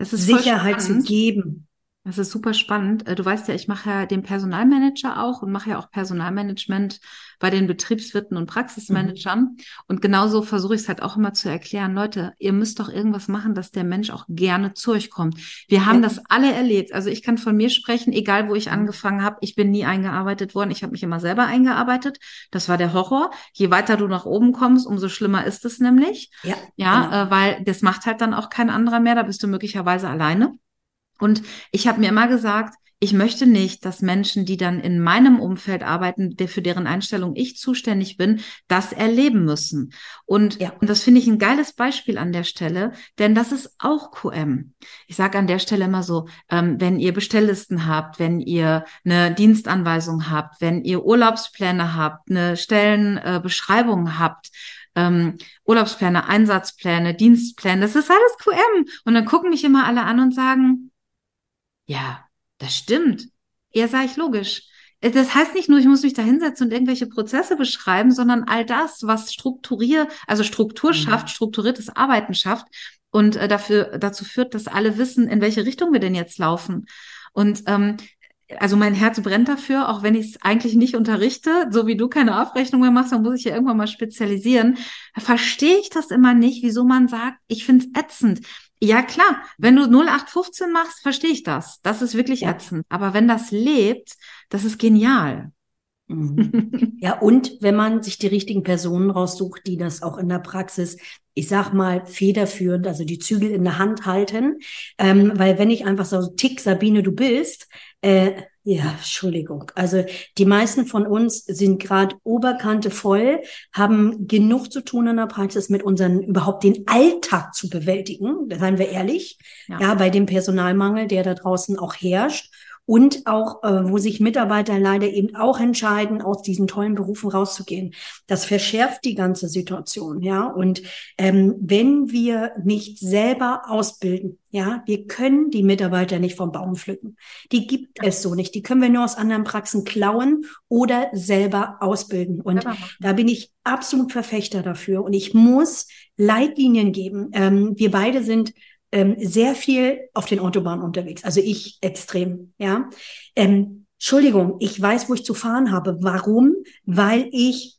Sicherheit zu geben. Das ist super spannend. Äh, du weißt ja, ich mache ja den Personalmanager auch und mache ja auch Personalmanagement bei den Betriebswirten und Praxismanagern. Mhm. Und genauso versuche ich es halt auch immer zu erklären, Leute, ihr müsst doch irgendwas machen, dass der Mensch auch gerne zu euch kommt. Wir haben ja. das alle erlebt. Also ich kann von mir sprechen, egal wo ich mhm. angefangen habe, ich bin nie eingearbeitet worden. Ich habe mich immer selber eingearbeitet. Das war der Horror. Je weiter du nach oben kommst, umso schlimmer ist es nämlich. Ja, ja genau. äh, weil das macht halt dann auch kein anderer mehr. Da bist du möglicherweise alleine. Und ich habe mir immer gesagt, ich möchte nicht, dass Menschen, die dann in meinem Umfeld arbeiten, der für deren Einstellung ich zuständig bin, das erleben müssen. Und, ja. und das finde ich ein geiles Beispiel an der Stelle, denn das ist auch QM. Ich sage an der Stelle immer so, ähm, wenn ihr Bestelllisten habt, wenn ihr eine Dienstanweisung habt, wenn ihr Urlaubspläne habt, eine Stellenbeschreibung äh, habt, ähm, Urlaubspläne, Einsatzpläne, Dienstpläne, das ist alles QM. Und dann gucken mich immer alle an und sagen, ja, das stimmt. Ja, sage ich logisch. Äh, das heißt nicht nur, ich muss mich da hinsetzen und irgendwelche Prozesse beschreiben, sondern all das, was Strukturier, also Struktur mhm. schafft, strukturiertes Arbeiten schafft und äh, dafür, dazu führt, dass alle wissen, in welche Richtung wir denn jetzt laufen. Und ähm, also mein Herz brennt dafür, auch wenn ich es eigentlich nicht unterrichte, so wie du keine Aufrechnung mehr machst, dann muss ich ja irgendwann mal spezialisieren. Verstehe ich das immer nicht, wieso man sagt, ich finde es ätzend. Ja, klar. Wenn du 0815 machst, verstehe ich das. Das ist wirklich ja. ätzend. Aber wenn das lebt, das ist genial. Mhm. [laughs] ja, und wenn man sich die richtigen Personen raussucht, die das auch in der Praxis, ich sag mal, federführend, also die Zügel in der Hand halten, ähm, weil wenn ich einfach so tick, Sabine, du bist, äh, ja, Entschuldigung. Also die meisten von uns sind gerade Oberkante voll, haben genug zu tun in der Praxis mit unseren überhaupt den Alltag zu bewältigen. Da seien wir ehrlich. Ja. ja, bei dem Personalmangel, der da draußen auch herrscht und auch, äh, wo sich Mitarbeiter leider eben auch entscheiden, aus diesen tollen Berufen rauszugehen. Das verschärft die ganze Situation, ja. Und ähm, wenn wir nicht selber ausbilden, ja, wir können die Mitarbeiter nicht vom Baum pflücken. Die gibt es so nicht. Die können wir nur aus anderen Praxen klauen oder selber ausbilden. Und da bin ich absolut Verfechter dafür. Und ich muss Leitlinien geben. Ähm, wir beide sind ähm, sehr viel auf den Autobahnen unterwegs. Also ich extrem, ja. Ähm, Entschuldigung, ich weiß, wo ich zu fahren habe. Warum? Weil ich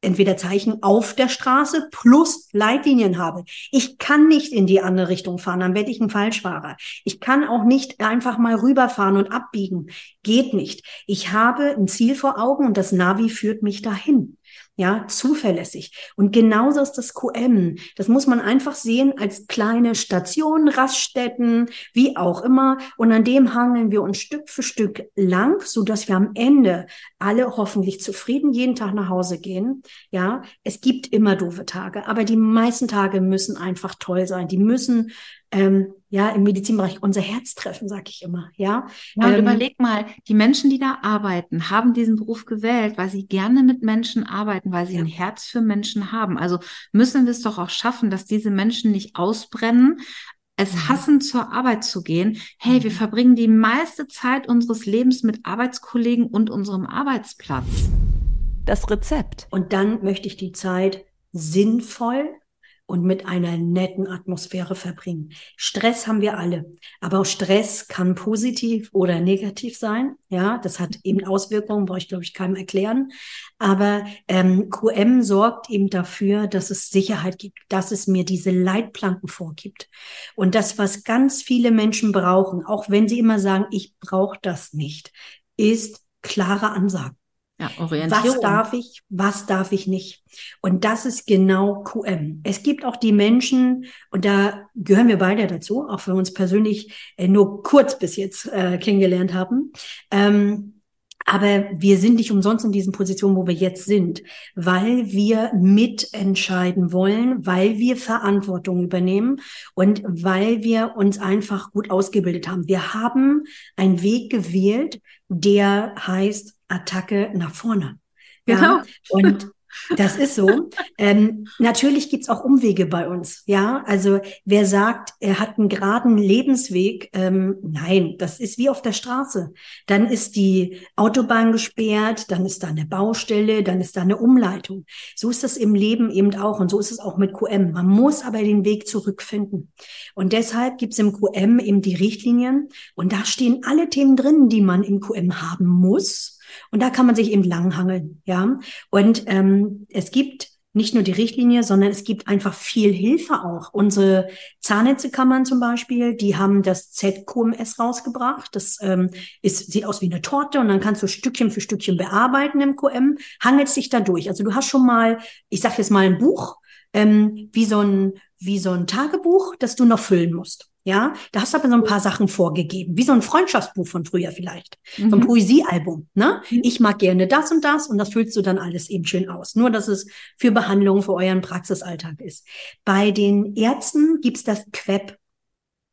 entweder Zeichen auf der Straße plus Leitlinien habe. Ich kann nicht in die andere Richtung fahren, dann werde ich ein Falschfahrer. Ich kann auch nicht einfach mal rüberfahren und abbiegen. Geht nicht. Ich habe ein Ziel vor Augen und das Navi führt mich dahin. Ja, zuverlässig. Und genauso ist das QM. Das muss man einfach sehen als kleine Stationen, Raststätten, wie auch immer. Und an dem hangeln wir uns Stück für Stück lang, so dass wir am Ende alle hoffentlich zufrieden jeden Tag nach Hause gehen. Ja, es gibt immer doofe Tage, aber die meisten Tage müssen einfach toll sein. Die müssen ähm, ja, im Medizinbereich unser Herz treffen, sag ich immer, ja. ja und ähm, überleg mal, die Menschen, die da arbeiten, haben diesen Beruf gewählt, weil sie gerne mit Menschen arbeiten, weil sie ja. ein Herz für Menschen haben. Also müssen wir es doch auch schaffen, dass diese Menschen nicht ausbrennen, es mhm. hassen, zur Arbeit zu gehen. Hey, wir mhm. verbringen die meiste Zeit unseres Lebens mit Arbeitskollegen und unserem Arbeitsplatz. Das Rezept. Und dann möchte ich die Zeit sinnvoll und mit einer netten Atmosphäre verbringen. Stress haben wir alle, aber auch Stress kann positiv oder negativ sein. Ja, das hat eben Auswirkungen, brauche ich glaube ich keinem erklären. Aber ähm, QM sorgt eben dafür, dass es Sicherheit gibt, dass es mir diese Leitplanken vorgibt. Und das, was ganz viele Menschen brauchen, auch wenn sie immer sagen, ich brauche das nicht, ist klare Ansagen. Ja, Orientierung. Was darf ich, was darf ich nicht? Und das ist genau QM. Es gibt auch die Menschen, und da gehören wir beide dazu, auch wenn wir uns persönlich äh, nur kurz bis jetzt äh, kennengelernt haben. Ähm, aber wir sind nicht umsonst in diesen Positionen, wo wir jetzt sind, weil wir mitentscheiden wollen, weil wir Verantwortung übernehmen und weil wir uns einfach gut ausgebildet haben. Wir haben einen Weg gewählt, der heißt Attacke nach vorne. Genau. Ja? Und [laughs] das ist so. ähm, natürlich gibt's auch Umwege bei uns. Ja, also wer sagt, er hat einen geraden Lebensweg, ähm, nein, das ist wie auf der Straße. Dann ist die Autobahn gesperrt, dann ist da eine Baustelle, dann ist da eine Umleitung. So ist das im Leben eben auch und so ist es auch mit QM. Man muss aber den Weg zurückfinden. Und deshalb gibt's im QM eben die Richtlinien und da stehen alle Themen drin, die man im QM haben muss und da kann man sich eben langhangeln, ja. Und ähm, es gibt nicht nur die Richtlinie, sondern es gibt einfach viel Hilfe auch. Unsere Zahnärztekammern zum Beispiel, die haben das ZQMS rausgebracht. Das ähm, ist, sieht aus wie eine Torte und dann kannst du Stückchen für Stückchen bearbeiten im QM, hangelst dich da durch. Also du hast schon mal, ich sag jetzt mal ein Buch, ähm, wie so ein, wie so ein Tagebuch, das du noch füllen musst. Ja, da hast du aber so ein paar Sachen vorgegeben, wie so ein Freundschaftsbuch von früher vielleicht, mhm. so ein mhm. Poesiealbum. Ne? Mhm. Ich mag gerne das und das und das füllst du dann alles eben schön aus. Nur, dass es für Behandlungen für euren Praxisalltag ist. Bei den Ärzten gibt's das Queb.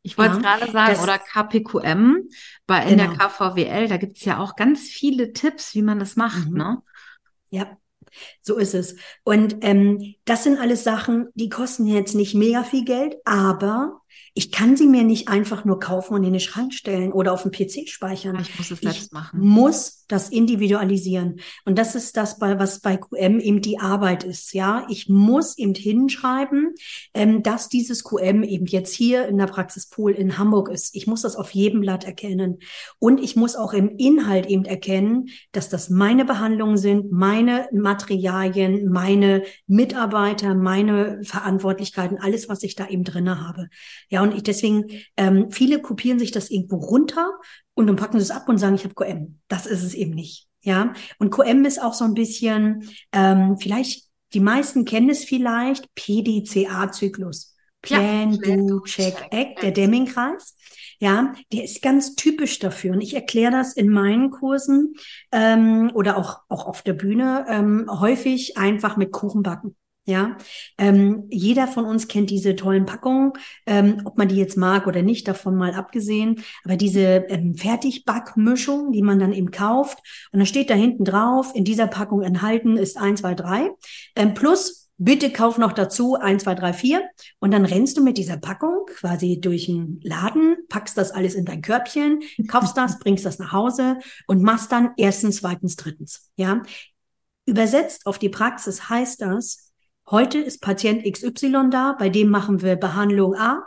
Ich wollte es ja, gerade sagen, oder KPQM, bei in genau. der KVWL, da gibt's ja auch ganz viele Tipps, wie man das macht. Mhm. Ne? Ja, so ist es. Und ähm, das sind alles Sachen, die kosten jetzt nicht mega viel Geld, aber ich kann sie mir nicht einfach nur kaufen und in den Schrank stellen oder auf dem PC speichern. Ich muss es selbst ich machen. Muss das individualisieren. Und das ist das, was bei QM eben die Arbeit ist. Ja, ich muss eben hinschreiben, ähm, dass dieses QM eben jetzt hier in der Praxispool in Hamburg ist. Ich muss das auf jedem Blatt erkennen. Und ich muss auch im Inhalt eben erkennen, dass das meine Behandlungen sind, meine Materialien, meine Mitarbeiter, meine Verantwortlichkeiten, alles, was ich da eben drinne habe. Ja, und ich deswegen, ähm, viele kopieren sich das irgendwo runter und dann packen sie es ab und sagen, ich habe QM. Das ist es eben nicht. Ja, und QM ist auch so ein bisschen, ähm, vielleicht, die meisten kennen es vielleicht, PDCA-Zyklus. Plan, ja, Do, Check, Act, der Deming-Kreis. Ja, der ist ganz typisch dafür. Und ich erkläre das in meinen Kursen ähm, oder auch, auch auf der Bühne ähm, häufig einfach mit Kuchenbacken. Ja, ähm, jeder von uns kennt diese tollen Packungen, ähm, ob man die jetzt mag oder nicht, davon mal abgesehen. Aber diese ähm, Fertigbackmischung, die man dann eben kauft, und da steht da hinten drauf, in dieser Packung enthalten ist eins, zwei, drei ähm, plus Bitte kauf noch dazu eins, zwei, drei, vier. Und dann rennst du mit dieser Packung quasi durch den Laden, packst das alles in dein Körbchen, kaufst das, [laughs] bringst das nach Hause und machst dann erstens, zweitens, drittens. Ja. Übersetzt auf die Praxis heißt das, Heute ist Patient XY da, bei dem machen wir Behandlung A.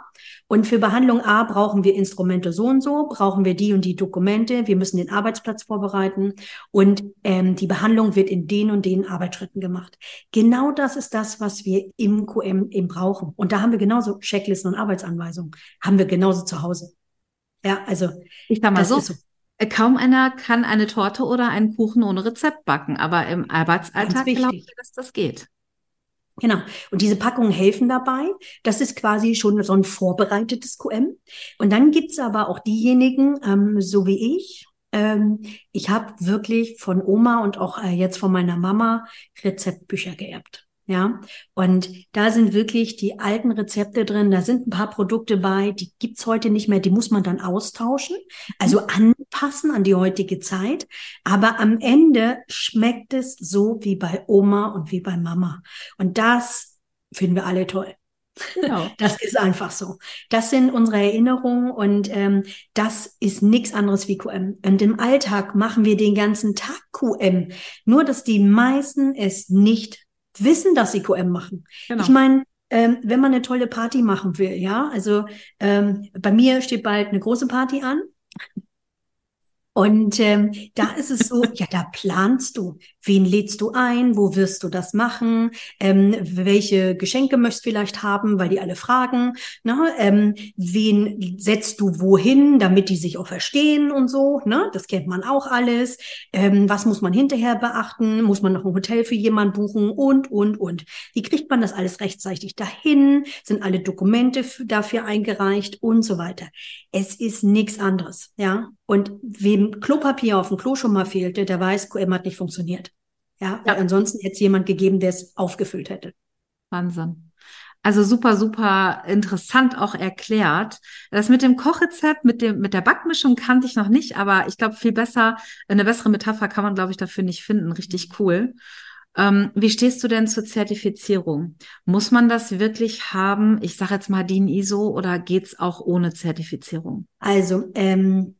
Und für Behandlung A brauchen wir Instrumente so und so, brauchen wir die und die Dokumente, wir müssen den Arbeitsplatz vorbereiten und ähm, die Behandlung wird in den und den Arbeitsschritten gemacht. Genau das ist das, was wir im QM eben brauchen. Und da haben wir genauso Checklisten und Arbeitsanweisungen, haben wir genauso zu Hause. Ja, also ich sag mal so, so, Äh, kaum einer kann eine Torte oder einen Kuchen ohne Rezept backen, aber im Arbeitsalltag glaube ich, dass das geht. Genau. Und diese Packungen helfen dabei. Das ist quasi schon so ein vorbereitetes QM. Und dann gibt's aber auch diejenigen, ähm, so wie ich. Ähm, ich habe wirklich von Oma und auch äh, jetzt von meiner Mama Rezeptbücher geerbt. Ja, und da sind wirklich die alten Rezepte drin. Da sind ein paar Produkte bei, die gibt's heute nicht mehr. Die muss man dann austauschen, also mhm. Anpassen an die heutige Zeit. Aber am Ende schmeckt es so wie bei Oma und wie bei Mama. Und das finden wir alle toll. Genau. [laughs] Das ist einfach so. Das sind unsere Erinnerungen und ähm, das ist nichts anderes wie QM. Und im Alltag machen wir den ganzen Tag QM. Nur, dass die meisten es nicht wissen, dass sie QM machen. Genau. Ich meine, ähm, wenn man eine tolle Party machen will, ja, also ähm, bei mir steht bald eine große Party an. Und ähm, da ist es so, ja, da planst du. Wen lädst du ein? Wo wirst du das machen? Ähm, welche Geschenke möchtest du vielleicht haben, weil die alle fragen? Ne? Ähm, wen setzt du wohin, damit die sich auch verstehen und so? Ne? Das kennt man auch alles. Ähm, was muss man hinterher beachten? Muss man noch ein Hotel für jemanden buchen? Und, und, und. Wie kriegt man das alles rechtzeitig dahin? Sind alle Dokumente dafür eingereicht und so weiter? Es ist nichts anderes, ja. Und wem Klopapier auf dem Klo schon mal fehlte, der weiß, QM hat nicht funktioniert. Ja, ja. ansonsten hätte es jemand gegeben, der es aufgefüllt hätte. Wahnsinn. Also super, super interessant auch erklärt. Das mit dem Kochrezept, mit dem, mit der Backmischung kannte ich noch nicht, aber ich glaube, viel besser, eine bessere Metapher kann man, glaube ich, dafür nicht finden. Richtig cool. Ähm, wie stehst du denn zur Zertifizierung? Muss man das wirklich haben? Ich sage jetzt mal DIN ISO oder geht's auch ohne Zertifizierung? Also, ähm,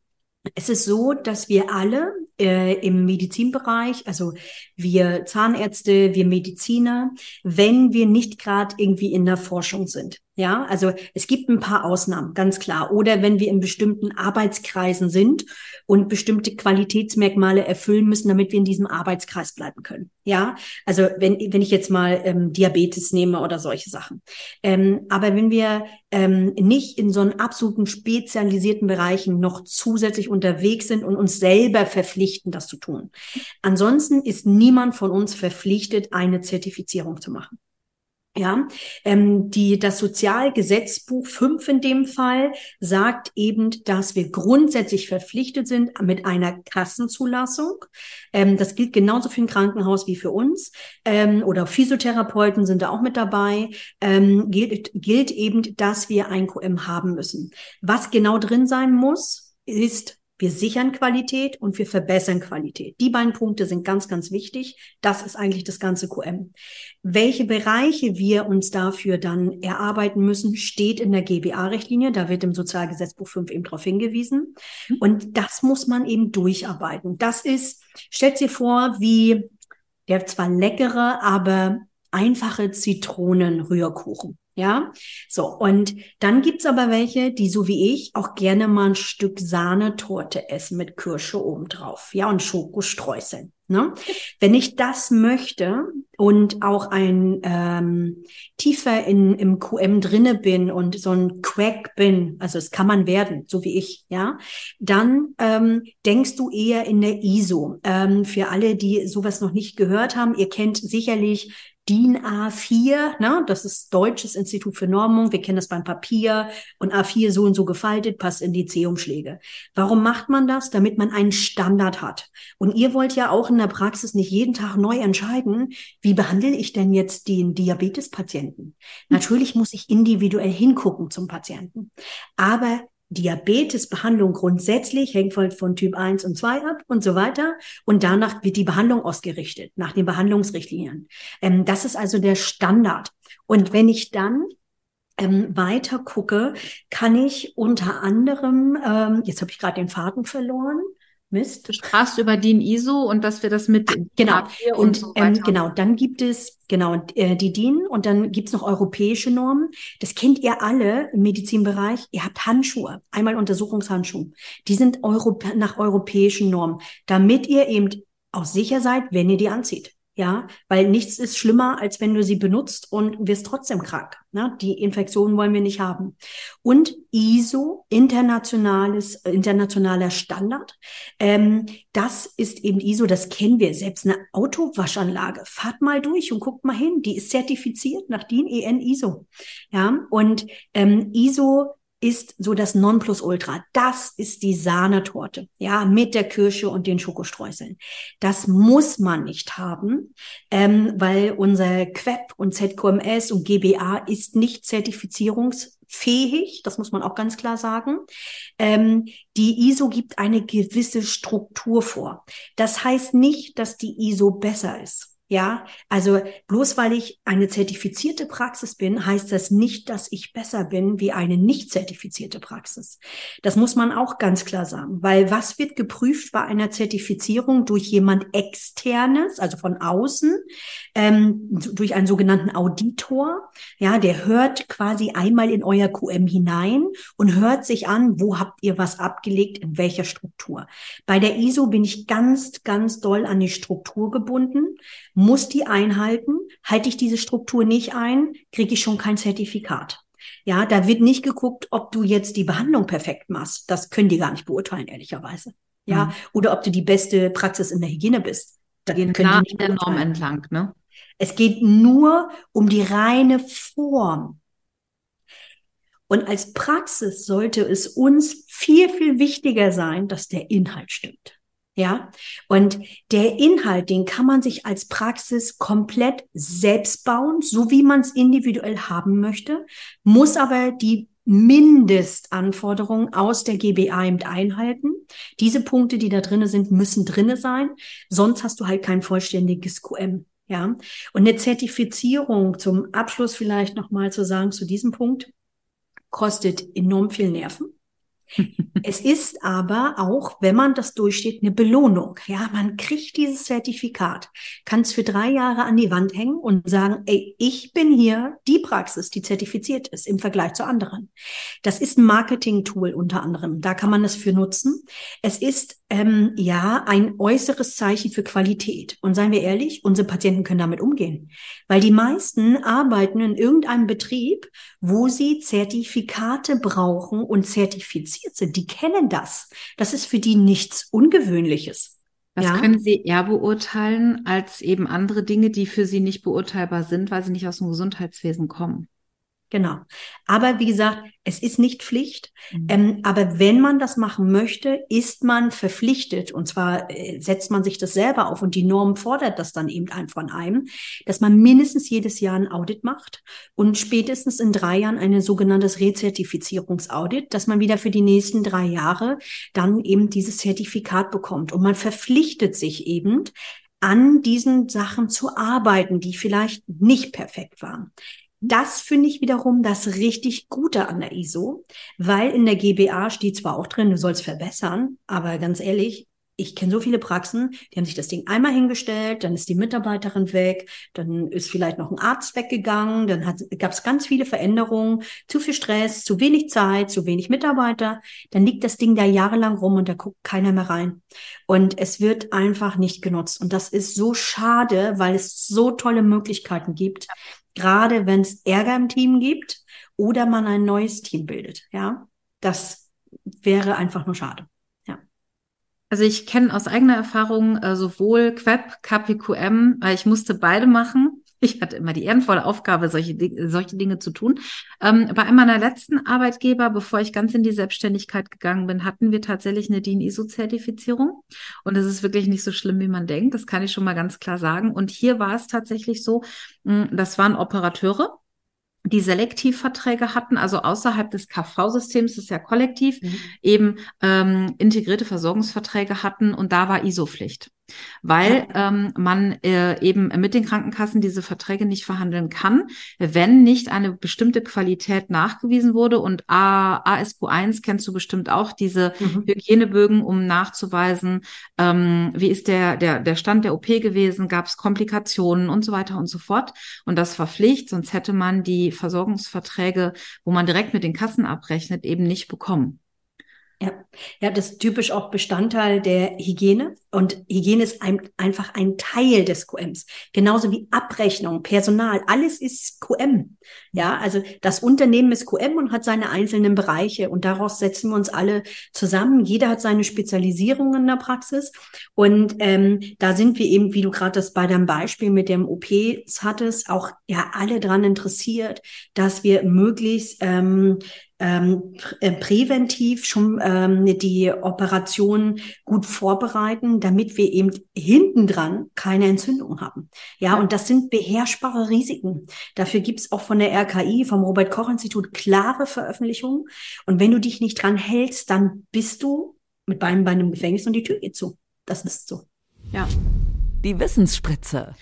es ist so, dass wir alle äh, im Medizinbereich, also wir Zahnärzte, wir Mediziner, wenn wir nicht gerade irgendwie in der Forschung sind, ja, also es gibt ein paar Ausnahmen, ganz klar. Oder wenn wir in bestimmten Arbeitskreisen sind und bestimmte Qualitätsmerkmale erfüllen müssen, damit wir in diesem Arbeitskreis bleiben können. Ja, also wenn, wenn ich jetzt mal ähm, Diabetes nehme oder solche Sachen. Ähm, aber wenn wir ähm, nicht in so einen absoluten spezialisierten Bereichen noch zusätzlich unterwegs sind und uns selber verpflichten, das zu tun. Ansonsten ist niemand von uns verpflichtet, eine Zertifizierung zu machen. Ja, ähm, die, das Sozialgesetzbuch 5 in dem Fall sagt eben, dass wir grundsätzlich verpflichtet sind mit einer Kassenzulassung. Ähm, das gilt genauso für ein Krankenhaus wie für uns. Ähm, oder Physiotherapeuten sind da auch mit dabei. Ähm, gilt, gilt eben, dass wir ein QM haben müssen. Was genau drin sein muss, ist wir sichern Qualität und wir verbessern Qualität. Die beiden Punkte sind ganz, ganz wichtig. Das ist eigentlich das ganze QM. Welche Bereiche wir uns dafür dann erarbeiten müssen, steht in der GBA-Richtlinie. Da wird im Sozialgesetzbuch 5 eben darauf hingewiesen. Mhm. Und das muss man eben durcharbeiten. Das ist, stellt dir vor, wie der zwar leckere, aber einfache Zitronenrührkuchen. Ja, so. Und dann gibt's aber welche, die so wie ich auch gerne mal ein Stück Sahnetorte essen mit Kirsche obendrauf. Ja, und Schokostreuseln. Ne? [laughs] Wenn ich das möchte und auch ein ähm, tiefer in, im QM drinne bin und so ein Quack bin, also es kann man werden, so wie ich, ja, dann ähm, denkst du eher in der ISO. Ähm, für alle, die sowas noch nicht gehört haben, ihr kennt sicherlich DIN A4, ne? das ist Deutsches Institut für Normung, wir kennen das beim Papier und A4 so und so gefaltet, passt in die C-Umschläge. Warum macht man das? Damit man einen Standard hat. Und ihr wollt ja auch in der Praxis nicht jeden Tag neu entscheiden, wie behandle ich denn jetzt den Diabetespatienten? Natürlich muss ich individuell hingucken zum Patienten. Aber Diabetesbehandlung grundsätzlich hängt von, von Typ 1 und 2 ab und so weiter. Und danach wird die Behandlung ausgerichtet, nach den Behandlungsrichtlinien. Ähm, das ist also der Standard. Und wenn ich dann ähm, weiter gucke, kann ich unter anderem, ähm, jetzt habe ich gerade den Faden verloren, Mist. Du sprachst über DIN ISO und dass wir das mit genau und, und so ähm, genau dann gibt es genau äh, die DIN und dann gibt's noch europäische Normen. Das kennt ihr alle im Medizinbereich. Ihr habt Handschuhe, einmal Untersuchungshandschuhe. Die sind Europ nach europäischen Normen, damit ihr eben auch sicher seid, wenn ihr die anzieht. Ja, weil nichts ist schlimmer, als wenn du sie benutzt und wirst trotzdem krank. Ne? Die Infektion wollen wir nicht haben. Und ISO, internationales, internationaler Standard. Ähm, das ist eben ISO, das kennen wir. Selbst eine Autowaschanlage. Fahrt mal durch und guckt mal hin. Die ist zertifiziert nach DIN EN ISO. Ja, und ähm, ISO ist so das Nonplusultra. Das ist die Sahnetorte, ja, mit der Kirsche und den Schokostreuseln. Das muss man nicht haben, ähm, weil unser QEP und ZQMS und GBA ist nicht zertifizierungsfähig. Das muss man auch ganz klar sagen. Ähm, die ISO gibt eine gewisse Struktur vor. Das heißt nicht, dass die ISO besser ist. Ja, also bloß weil ich eine zertifizierte Praxis bin, heißt das nicht, dass ich besser bin wie eine nicht zertifizierte Praxis. Das muss man auch ganz klar sagen, weil was wird geprüft bei einer Zertifizierung durch jemand externes, also von außen, ähm, durch einen sogenannten Auditor. Ja, der hört quasi einmal in euer QM hinein und hört sich an, wo habt ihr was abgelegt, in welcher Struktur. Bei der ISO bin ich ganz, ganz doll an die Struktur gebunden muss die einhalten. Halte ich diese Struktur nicht ein, kriege ich schon kein Zertifikat. Ja, da wird nicht geguckt, ob du jetzt die Behandlung perfekt machst. Das können die gar nicht beurteilen, ehrlicherweise. Ja, mhm. oder ob du die beste Praxis in der Hygiene bist. Das Gehen können die nicht der Norm entlang, ne? Es geht nur um die reine Form. Und als Praxis sollte es uns viel, viel wichtiger sein, dass der Inhalt stimmt. Ja, und der Inhalt, den kann man sich als Praxis komplett selbst bauen, so wie man es individuell haben möchte, muss aber die Mindestanforderungen aus der GBA eben einhalten. Diese Punkte, die da drinne sind, müssen drinne sein. Sonst hast du halt kein vollständiges QM. Ja, und eine Zertifizierung zum Abschluss vielleicht nochmal zu sagen zu diesem Punkt kostet enorm viel Nerven es ist aber auch, wenn man das durchsteht, eine Belohnung. Ja, man kriegt dieses Zertifikat, kann es für drei Jahre an die Wand hängen und sagen, ey, ich bin hier die Praxis, die zertifiziert ist im Vergleich zu anderen. Das ist ein Marketing-Tool unter anderem. Da kann man es für nutzen. Es ist ähm, ja ein äußeres Zeichen für Qualität. Und seien wir ehrlich, unsere Patienten können damit umgehen, weil die meisten arbeiten in irgendeinem Betrieb, wo sie Zertifikate brauchen und zertifiziert sind. Die kennen das. Das ist für die nichts Ungewöhnliches. Was ja? können Sie eher beurteilen als eben andere Dinge, die für Sie nicht beurteilbar sind, weil sie nicht aus dem Gesundheitswesen kommen? Genau. Aber wie gesagt, es ist nicht Pflicht. Mhm. Ähm, aber wenn man das machen möchte, ist man verpflichtet. Und zwar äh, setzt man sich das selber auf und die Norm fordert das dann eben ein von einem, dass man mindestens jedes Jahr ein Audit macht und spätestens in drei Jahren ein sogenanntes Rezertifizierungsaudit, dass man wieder für die nächsten drei Jahre dann eben dieses Zertifikat bekommt. Und man verpflichtet sich eben, an diesen Sachen zu arbeiten, die vielleicht nicht perfekt waren. Das finde ich wiederum das richtig Gute an der ISO, weil in der GBA steht zwar auch drin, du sollst verbessern, aber ganz ehrlich, ich kenne so viele Praxen, die haben sich das Ding einmal hingestellt, dann ist die Mitarbeiterin weg, dann ist vielleicht noch ein Arzt weggegangen, dann gab es ganz viele Veränderungen, zu viel Stress, zu wenig Zeit, zu wenig Mitarbeiter, dann liegt das Ding da jahrelang rum und da guckt keiner mehr rein. Und es wird einfach nicht genutzt. Und das ist so schade, weil es so tolle Möglichkeiten gibt, gerade wenn es Ärger im Team gibt oder man ein neues Team bildet. Ja, das wäre einfach nur schade. Ja. Also ich kenne aus eigener Erfahrung äh, sowohl Queb, KPQM, äh, ich musste beide machen. Ich hatte immer die ehrenvolle Aufgabe, solche, solche Dinge zu tun. Ähm, bei einem meiner letzten Arbeitgeber, bevor ich ganz in die Selbstständigkeit gegangen bin, hatten wir tatsächlich eine DIN-ISO-Zertifizierung. Und es ist wirklich nicht so schlimm, wie man denkt. Das kann ich schon mal ganz klar sagen. Und hier war es tatsächlich so, mh, das waren Operateure, die Selektivverträge hatten, also außerhalb des KV-Systems, das ist ja kollektiv, mhm. eben ähm, integrierte Versorgungsverträge hatten und da war ISO-Pflicht weil ähm, man äh, eben mit den Krankenkassen diese Verträge nicht verhandeln kann, wenn nicht eine bestimmte Qualität nachgewiesen wurde. Und A, ASQ1 kennst du bestimmt auch, diese mhm. Hygienebögen, um nachzuweisen, ähm, wie ist der, der, der Stand der OP gewesen, gab es Komplikationen und so weiter und so fort. Und das war Pflicht, sonst hätte man die Versorgungsverträge, wo man direkt mit den Kassen abrechnet, eben nicht bekommen. Ja. ja, das ist typisch auch Bestandteil der Hygiene. Und Hygiene ist ein, einfach ein Teil des QMs. Genauso wie Abrechnung, Personal, alles ist QM. Ja, also das Unternehmen ist QM und hat seine einzelnen Bereiche. Und daraus setzen wir uns alle zusammen. Jeder hat seine Spezialisierung in der Praxis. Und ähm, da sind wir eben, wie du gerade das bei deinem Beispiel mit dem OPs hattest, auch ja alle dran interessiert, dass wir möglichst ähm, ähm, äh, präventiv schon ähm, die Operation gut vorbereiten, damit wir eben hinten dran keine Entzündung haben. Ja, und das sind beherrschbare Risiken. Dafür gibt's auch von der RKI, vom Robert Koch Institut, klare Veröffentlichungen. Und wenn du dich nicht dran hältst, dann bist du mit beiden Beinen im Gefängnis und die Tür geht zu. Das ist so. Ja. Die Wissensspritze.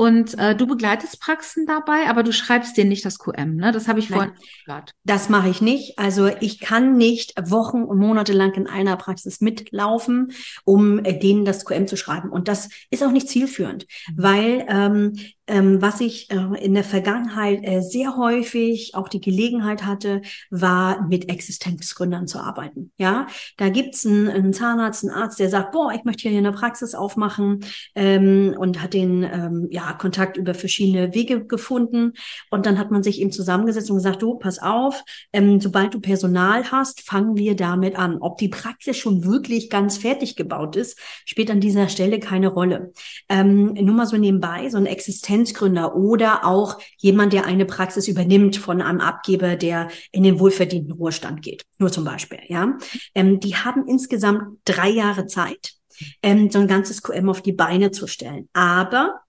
Und äh, du begleitest Praxen dabei, aber du schreibst dir nicht das QM, ne? Das habe ich vorhin gehört. Das mache ich nicht. Also ich kann nicht Wochen und Monate lang in einer Praxis mitlaufen, um äh, denen das QM zu schreiben. Und das ist auch nicht zielführend, mhm. weil ähm, ähm, was ich äh, in der Vergangenheit äh, sehr häufig auch die Gelegenheit hatte, war mit Existenzgründern zu arbeiten. Ja, da gibt's einen, einen Zahnarzt, einen Arzt, der sagt, boah, ich möchte hier eine Praxis aufmachen ähm, und hat den ähm, ja Kontakt über verschiedene Wege gefunden. Und dann hat man sich eben zusammengesetzt und gesagt, du, pass auf, ähm, sobald du Personal hast, fangen wir damit an. Ob die Praxis schon wirklich ganz fertig gebaut ist, spielt an dieser Stelle keine Rolle. Ähm, nur mal so nebenbei, so ein Existenz Existenzgründer oder auch jemand, der eine Praxis übernimmt von einem Abgeber, der in den wohlverdienten Ruhestand geht. Nur zum Beispiel, ja. Ähm, die haben insgesamt drei Jahre Zeit, ähm, so ein ganzes QM auf die Beine zu stellen. Aber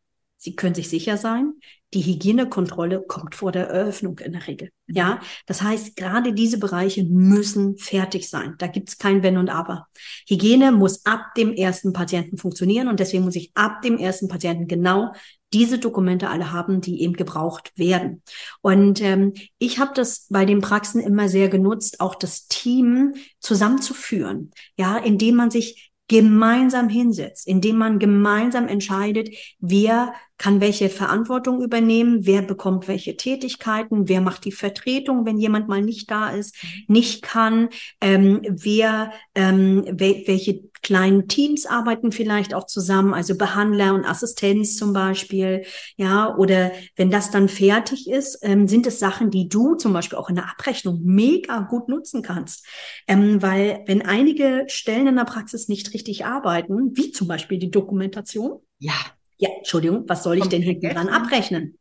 Sie können sich sicher sein, die Hygienekontrolle kommt vor der Eröffnung in der Regel. Mhm. Ja, das heißt, gerade diese Bereiche müssen fertig sein. Da gibt's kein Wenn und Aber. Hygiene muss ab dem ersten Patienten funktionieren und deswegen muss ich ab dem ersten Patienten genau diese Dokumente alle haben, die eben gebraucht werden. Und ähm, ich habe das bei den Praxen immer sehr genutzt, auch das Team zusammenzuführen, ja, indem man sich gemeinsam hinsetzt, indem man gemeinsam entscheidet, wer kann welche Verantwortung übernehmen, wer bekommt welche Tätigkeiten, wer macht die Vertretung, wenn jemand mal nicht da ist, nicht kann, ähm, wer ähm, wel welche kleinen Teams arbeiten vielleicht auch zusammen, also Behandler und Assistenz zum Beispiel, ja, oder wenn das dann fertig ist, ähm, sind es Sachen, die du zum Beispiel auch in der Abrechnung mega gut nutzen kannst, ähm, weil wenn einige Stellen in der Praxis nicht richtig arbeiten, wie zum Beispiel die Dokumentation, ja, ja, Entschuldigung, was soll ich denn hinten dran abrechnen?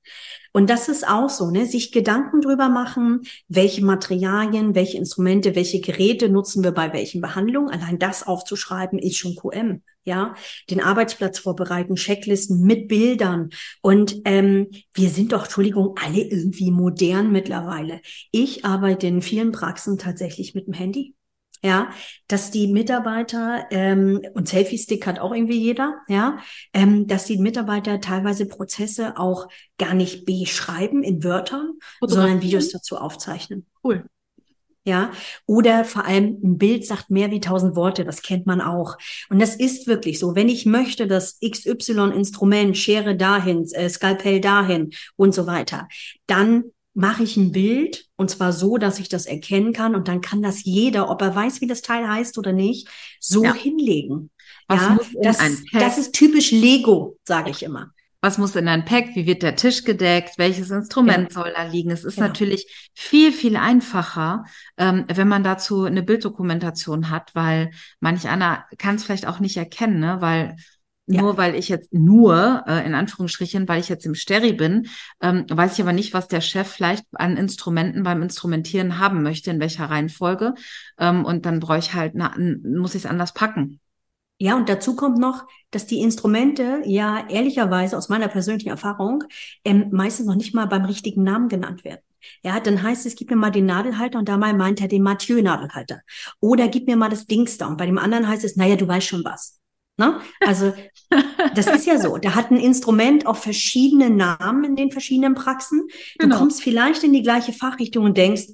Und das ist auch so, ne? Sich Gedanken drüber machen, welche Materialien, welche Instrumente, welche Geräte nutzen wir bei welchen Behandlungen. Allein das aufzuschreiben ist schon QM. Ja, den Arbeitsplatz vorbereiten, Checklisten mit Bildern. Und ähm, wir sind doch, Entschuldigung, alle irgendwie modern mittlerweile. Ich arbeite in vielen Praxen tatsächlich mit dem Handy ja, dass die Mitarbeiter, ähm, und Selfie-Stick hat auch irgendwie jeder, ja, ähm, dass die Mitarbeiter teilweise Prozesse auch gar nicht beschreiben in Wörtern, sondern Videos dazu aufzeichnen. Cool. Ja, oder vor allem ein Bild sagt mehr wie tausend Worte, das kennt man auch. Und das ist wirklich so. Wenn ich möchte, dass XY-Instrument, Schere dahin, äh, Skalpell dahin und so weiter, dann mache ich ein Bild und zwar so, dass ich das erkennen kann und dann kann das jeder, ob er weiß, wie das Teil heißt oder nicht, so ja. hinlegen. Was ja, das, das ist typisch Lego, sage ich immer. Was muss in ein Pack? Wie wird der Tisch gedeckt? Welches Instrument genau. soll da liegen? Es ist genau. natürlich viel, viel einfacher, ähm, wenn man dazu eine Bilddokumentation hat, weil manch einer kann es vielleicht auch nicht erkennen, ne? weil ja. Nur weil ich jetzt nur, äh, in Anführungsstrichen, weil ich jetzt im Steri bin, ähm, weiß ich aber nicht, was der Chef vielleicht an Instrumenten beim Instrumentieren haben möchte, in welcher Reihenfolge. Ähm, und dann brauche ich halt, na, muss ich es anders packen. Ja, und dazu kommt noch, dass die Instrumente ja ehrlicherweise aus meiner persönlichen Erfahrung ähm, meistens noch nicht mal beim richtigen Namen genannt werden. Ja, dann heißt es, gib mir mal den Nadelhalter und dabei meint er den Mathieu-Nadelhalter. Oder gib mir mal das Dings da. Und bei dem anderen heißt es, naja, du weißt schon was. Ne? Also das ist ja so. Da hat ein Instrument auch verschiedene Namen in den verschiedenen Praxen. Du genau. kommst vielleicht in die gleiche Fachrichtung und denkst,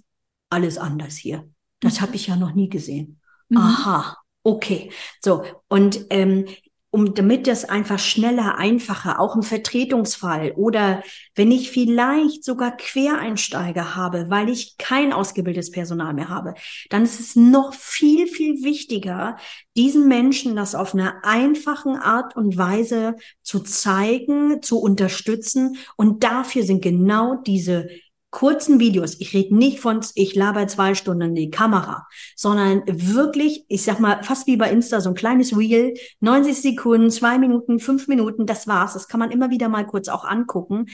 alles anders hier. Das mhm. habe ich ja noch nie gesehen. Mhm. Aha, okay. So, und ähm, um damit das einfach schneller, einfacher, auch im Vertretungsfall oder wenn ich vielleicht sogar Quereinsteiger habe, weil ich kein ausgebildetes Personal mehr habe, dann ist es noch viel, viel wichtiger, diesen Menschen das auf einer einfachen Art und Weise zu zeigen, zu unterstützen. Und dafür sind genau diese kurzen Videos, ich rede nicht von, ich laber zwei Stunden in die Kamera, sondern wirklich, ich sag mal, fast wie bei Insta, so ein kleines Reel, 90 Sekunden, zwei Minuten, fünf Minuten, das war's. Das kann man immer wieder mal kurz auch angucken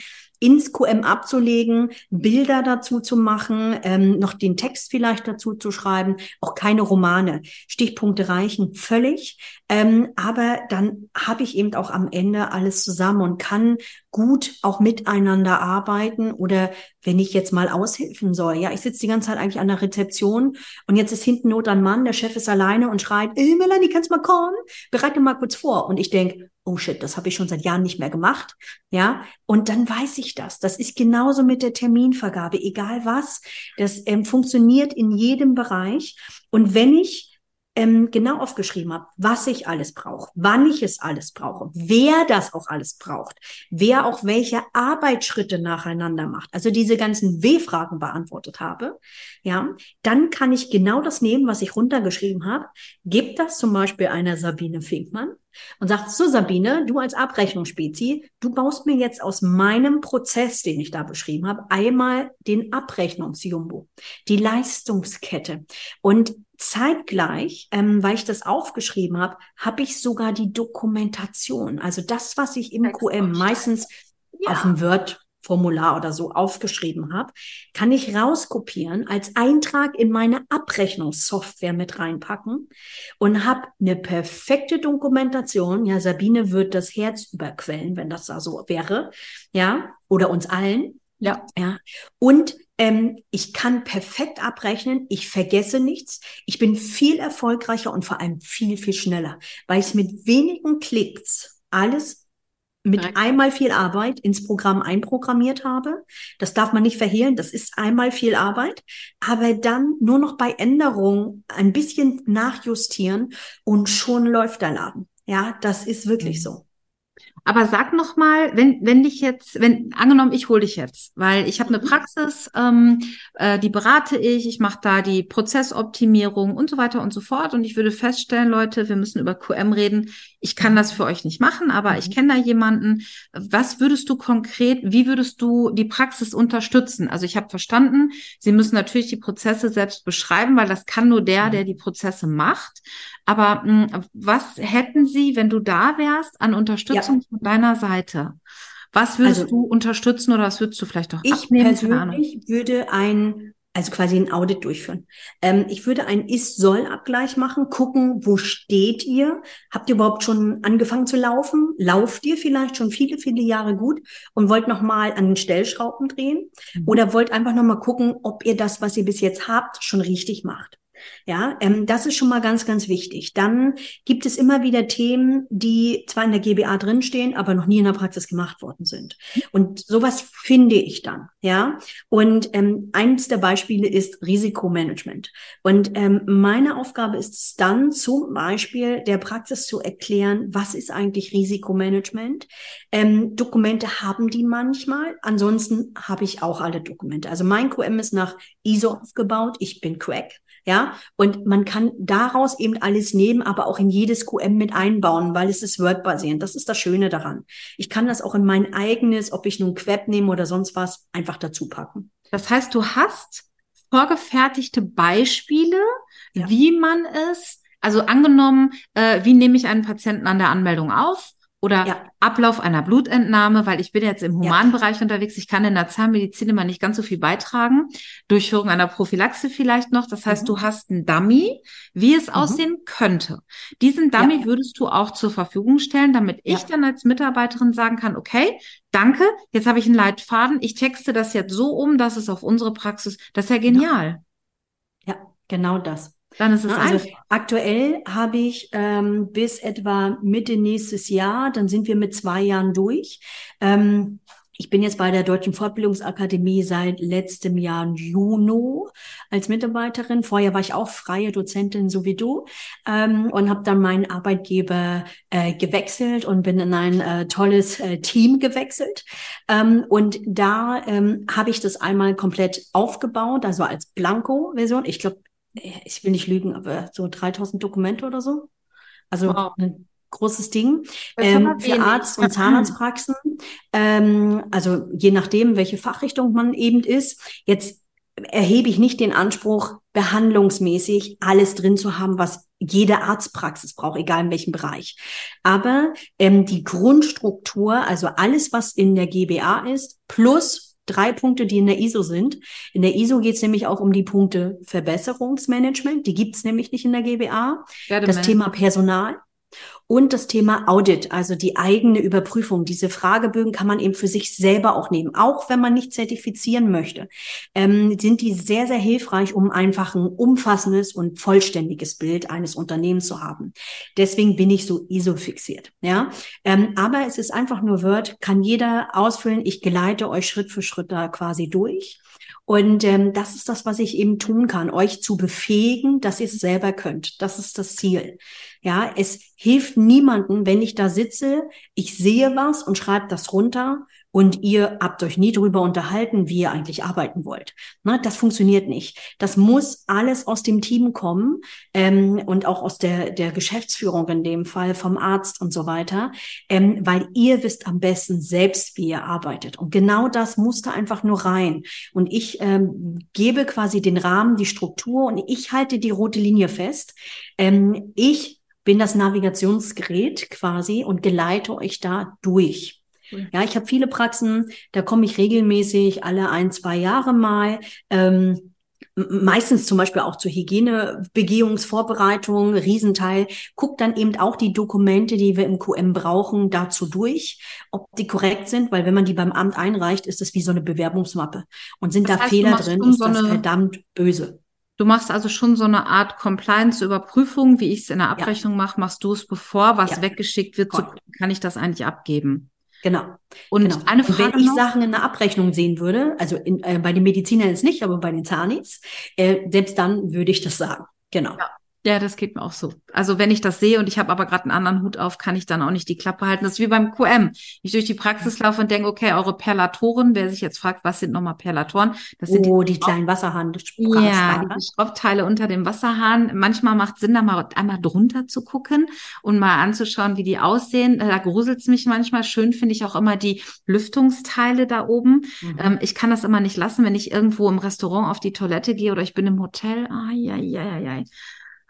ins QM abzulegen, Bilder dazu zu machen, ähm, noch den Text vielleicht dazu zu schreiben, auch keine Romane. Stichpunkte reichen völlig, ähm, aber dann habe ich eben auch am Ende alles zusammen und kann gut auch miteinander arbeiten oder wenn ich jetzt mal aushelfen soll. Ja, ich sitze die ganze Zeit eigentlich an der Rezeption und jetzt ist hinten Not an Mann, der Chef ist alleine und schreit, ey Melanie, kannst mal kommen? Bereite mal kurz vor. Und ich denk oh shit, das habe ich schon seit Jahren nicht mehr gemacht. Ja, und dann weiß ich das. Das ist genauso mit der Terminvergabe, egal was. Das ähm, funktioniert in jedem Bereich. Und wenn ich ähm, genau aufgeschrieben habe, was ich alles brauche, wann ich es alles brauche, wer das auch alles braucht, wer auch welche Arbeitsschritte nacheinander macht, also diese ganzen W-Fragen beantwortet habe, ja, dann kann ich genau das nehmen, was ich runtergeschrieben habe, gebe das zum Beispiel einer Sabine Finkmann und sagt, so Sabine, du als Abrechnungsspezi, du baust mir jetzt aus meinem Prozess, den ich da beschrieben habe, einmal den Abrechnungsjumbo, die Leistungskette. Und zeitgleich, ähm, weil ich das aufgeschrieben habe, habe ich sogar die Dokumentation. Also das, was ich im QM meistens ja. auf dem Word Formular oder so aufgeschrieben habe, kann ich rauskopieren, als Eintrag in meine Abrechnungssoftware mit reinpacken und habe eine perfekte Dokumentation. Ja, Sabine wird das Herz überquellen, wenn das da so wäre. Ja, oder uns allen. Ja. Ja. Und ähm, ich kann perfekt abrechnen, ich vergesse nichts, ich bin viel erfolgreicher und vor allem viel, viel schneller, weil ich mit wenigen Klicks alles mit Direkt. einmal viel Arbeit ins Programm einprogrammiert habe. Das darf man nicht verhehlen, das ist einmal viel Arbeit, aber dann nur noch bei Änderungen ein bisschen nachjustieren und schon läuft der Laden. Ja, das ist wirklich mhm. so. Aber sag noch mal, wenn wenn dich jetzt, wenn angenommen, ich hole dich jetzt, weil ich habe eine mhm. Praxis, ähm, äh, die berate ich, ich mache da die Prozessoptimierung und so weiter und so fort und ich würde feststellen, Leute, wir müssen über QM reden. Ich kann das für euch nicht machen, aber ich mhm. kenne da jemanden. Was würdest du konkret, wie würdest du die Praxis unterstützen? Also ich habe verstanden, Sie müssen natürlich die Prozesse selbst beschreiben, weil das kann nur der, der mhm. die Prozesse macht. Aber mh, hm, was hätten Sie, wenn du da wärst, an Unterstützung ja. von deiner Seite? Was würdest also, du unterstützen oder was würdest du vielleicht auch Ich abnehmen? persönlich würde ein also quasi ein Audit durchführen. Ähm, ich würde einen Ist-Soll-Abgleich machen, gucken, wo steht ihr? Habt ihr überhaupt schon angefangen zu laufen? Lauft ihr vielleicht schon viele, viele Jahre gut und wollt nochmal an den Stellschrauben drehen? Mhm. Oder wollt einfach nochmal gucken, ob ihr das, was ihr bis jetzt habt, schon richtig macht? Ja, ähm, das ist schon mal ganz, ganz wichtig. Dann gibt es immer wieder Themen, die zwar in der GBA drinstehen, aber noch nie in der Praxis gemacht worden sind. Und sowas finde ich dann. Ja, und ähm, eines der Beispiele ist Risikomanagement. Und ähm, meine Aufgabe ist es dann zum Beispiel der Praxis zu erklären, was ist eigentlich Risikomanagement? Ähm, Dokumente haben die manchmal. Ansonsten habe ich auch alle Dokumente. Also mein QM ist nach ISO aufgebaut. Ich bin Quack. Ja, und man kann daraus eben alles nehmen, aber auch in jedes QM mit einbauen, weil es ist Word-basierend. Das ist das Schöne daran. Ich kann das auch in mein eigenes, ob ich nun Queb nehme oder sonst was, einfach dazu packen. Das heißt, du hast vorgefertigte Beispiele, ja. wie man es, also angenommen, äh, wie nehme ich einen Patienten an der Anmeldung auf? Oder ja. Ablauf einer Blutentnahme, weil ich bin jetzt im Humanbereich ja. unterwegs. Ich kann in der Zahnmedizin immer nicht ganz so viel beitragen. Durchführung einer Prophylaxe vielleicht noch. Das heißt, mhm. du hast einen Dummy, wie es mhm. aussehen könnte. Diesen Dummy ja. würdest du auch zur Verfügung stellen, damit ich dann als Mitarbeiterin sagen kann, okay, danke, jetzt habe ich einen Leitfaden. Ich texte das jetzt so um, dass es auf unsere Praxis, das ist ja genial. Ja, genau das. Dann ist es also einfach. aktuell habe ich ähm, bis etwa Mitte nächstes Jahr, dann sind wir mit zwei Jahren durch. Ähm, ich bin jetzt bei der Deutschen Fortbildungsakademie seit letztem Jahr Juni als Mitarbeiterin. Vorher war ich auch freie Dozentin, so wie du, ähm, und habe dann meinen Arbeitgeber äh, gewechselt und bin in ein äh, tolles äh, Team gewechselt. Ähm, und da ähm, habe ich das einmal komplett aufgebaut, also als Blanko-Version. Ich glaube, ich will nicht lügen, aber so 3000 Dokumente oder so. Also wow. ein großes Ding ähm, für Arzt- und Zahnarztpraxen. Ähm, also je nachdem, welche Fachrichtung man eben ist. Jetzt erhebe ich nicht den Anspruch, behandlungsmäßig alles drin zu haben, was jede Arztpraxis braucht, egal in welchem Bereich. Aber ähm, die Grundstruktur, also alles, was in der GBA ist, plus drei Punkte, die in der ISO sind. In der ISO geht es nämlich auch um die Punkte Verbesserungsmanagement. Die gibt es nämlich nicht in der GBA. das Thema Personal und das Thema Audit, also die eigene Überprüfung. Diese Fragebögen kann man eben für sich selber auch nehmen, auch wenn man nicht zertifizieren möchte. Ähm, sind die sehr, sehr hilfreich, um einfach ein umfassendes und vollständiges Bild eines Unternehmens zu haben. Deswegen bin ich so ISO fixiert. Ja, ähm, aber es ist einfach nur Word, kann jeder ausfüllen. Ich geleite euch Schritt für Schritt da quasi durch. Und ähm, das ist das, was ich eben tun kann, euch zu befähigen, dass ihr es selber könnt. Das ist das Ziel. Ja, es hilft niemanden, wenn ich da sitze, ich sehe was und schreibe das runter und ihr habt euch nie darüber unterhalten, wie ihr eigentlich arbeiten wollt. Na, das funktioniert nicht. Das muss alles aus dem Team kommen ähm, und auch aus der, der Geschäftsführung in dem Fall, vom Arzt und so weiter, ähm, weil ihr wisst am besten selbst, wie ihr arbeitet. Und genau das musste einfach nur rein. Und ich ähm, gebe quasi den Rahmen, die Struktur und ich halte die rote Linie fest. Ähm, ich bin das Navigationsgerät quasi und geleite euch da durch. Ja, ich habe viele Praxen, da komme ich regelmäßig alle ein, zwei Jahre mal. Ähm, meistens zum Beispiel auch zur Hygienebegehungsvorbereitung, Riesenteil, guckt dann eben auch die Dokumente, die wir im QM brauchen, dazu durch, ob die korrekt sind, weil wenn man die beim Amt einreicht, ist das wie so eine Bewerbungsmappe. Und sind das da heißt, Fehler drin, ist so das verdammt böse. Du machst also schon so eine Art Compliance-Überprüfung, wie ich es in der Abrechnung ja. mache, machst du es bevor was ja. weggeschickt wird, so kann ich das eigentlich abgeben. Genau. Und genau. eine Frage wenn ich noch? Sachen in der Abrechnung sehen würde, also in, äh, bei den Medizinern ist nicht, aber bei den Zahnis, äh, selbst dann würde ich das sagen. Genau. Ja. Ja, das geht mir auch so. Also wenn ich das sehe und ich habe aber gerade einen anderen Hut auf, kann ich dann auch nicht die Klappe halten. Das ist wie beim QM. Ich durch die Praxis laufe und denke, okay, eure Perlatoren, wer sich jetzt fragt, was sind nochmal Perlatoren? Das sind oh, die, die kleinen Wasserhahn. Ja, die Schraubteile unter dem Wasserhahn. Manchmal macht Sinn, da mal einmal drunter zu gucken und mal anzuschauen, wie die aussehen. Da gruselt's mich manchmal. Schön finde ich auch immer die Lüftungsteile da oben. Mhm. Ähm, ich kann das immer nicht lassen, wenn ich irgendwo im Restaurant auf die Toilette gehe oder ich bin im Hotel. Ah, ja, ja, ja, ja.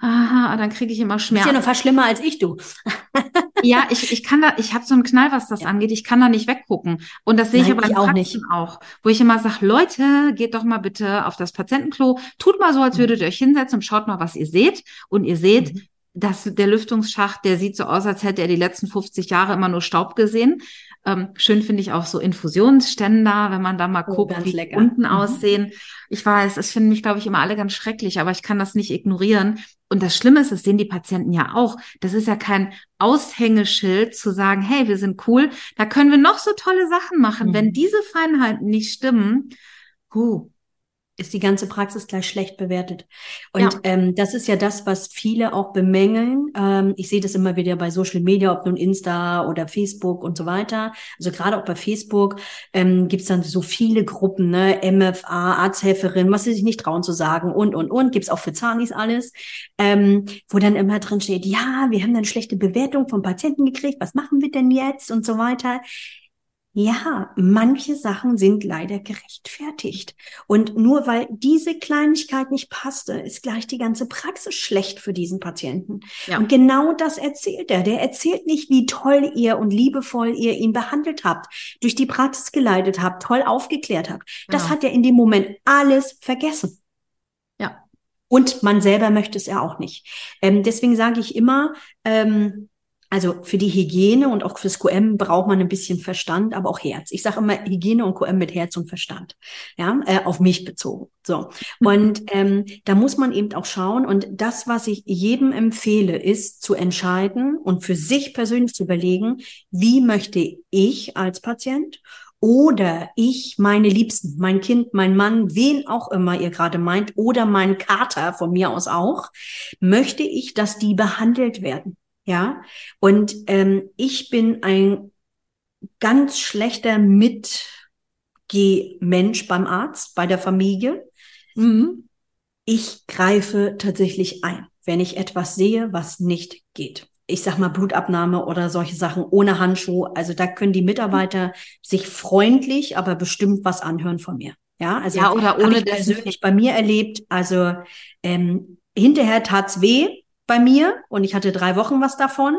Aha, dann kriege ich immer Schmerzen. Ist ja noch fast schlimmer als ich, du. [laughs] ja, ich, ich kann da, ich habe so einen Knall, was das ja. angeht. Ich kann da nicht weggucken. Und das sehe Nein, ich aber ich auch nicht. auch, wo ich immer sage, Leute, geht doch mal bitte auf das Patientenklo, tut mal so, als würdet ihr euch hinsetzen und schaut mal, was ihr seht. Und ihr seht, mhm. dass der Lüftungsschacht, der sieht so aus, als hätte er die letzten 50 Jahre immer nur Staub gesehen. Ähm, schön finde ich auch so Infusionsständer, wenn man da mal oh, guckt, wie lecker. unten mhm. aussehen. Ich weiß, es finden mich, glaube ich, immer alle ganz schrecklich, aber ich kann das nicht ignorieren. Und das Schlimme ist, das sehen die Patienten ja auch. Das ist ja kein Aushängeschild zu sagen, hey, wir sind cool, da können wir noch so tolle Sachen machen. Mhm. Wenn diese Feinheiten nicht stimmen, huh, ist die ganze Praxis gleich schlecht bewertet. Und ja. ähm, das ist ja das, was viele auch bemängeln. Ähm, ich sehe das immer wieder bei Social Media, ob nun Insta oder Facebook und so weiter. Also gerade auch bei Facebook ähm, gibt es dann so viele Gruppen, ne, MFA, Arzthelferin, was sie sich nicht trauen zu sagen und, und, und. Gibt's auch für Zahnis alles, ähm, wo dann immer drin steht, ja, wir haben eine schlechte Bewertung vom Patienten gekriegt, was machen wir denn jetzt und so weiter. Ja, manche Sachen sind leider gerechtfertigt. Und nur weil diese Kleinigkeit nicht passte, ist gleich die ganze Praxis schlecht für diesen Patienten. Ja. Und genau das erzählt er. Der erzählt nicht, wie toll ihr und liebevoll ihr ihn behandelt habt, durch die Praxis geleitet habt, toll aufgeklärt habt. Das genau. hat er in dem Moment alles vergessen. Ja. Und man selber möchte es ja auch nicht. Ähm, deswegen sage ich immer, ähm, also für die Hygiene und auch fürs QM braucht man ein bisschen Verstand, aber auch Herz. Ich sage immer Hygiene und QM mit Herz und Verstand, ja, äh, auf mich bezogen. So und ähm, da muss man eben auch schauen. Und das, was ich jedem empfehle, ist zu entscheiden und für sich persönlich zu überlegen, wie möchte ich als Patient oder ich meine Liebsten, mein Kind, mein Mann, wen auch immer ihr gerade meint, oder mein Kater von mir aus auch, möchte ich, dass die behandelt werden. Ja, und ähm, ich bin ein ganz schlechter Mitgehmensch beim Arzt, bei der Familie. Mhm. Ich greife tatsächlich ein, wenn ich etwas sehe, was nicht geht ich sag mal, Blutabnahme oder solche Sachen ohne Handschuh. Also da können die Mitarbeiter sich freundlich, aber bestimmt was anhören von mir. Ja, also ja, oder ohne ich persönlich bei mir erlebt. Also ähm, hinterher tat's weh bei mir und ich hatte drei Wochen was davon.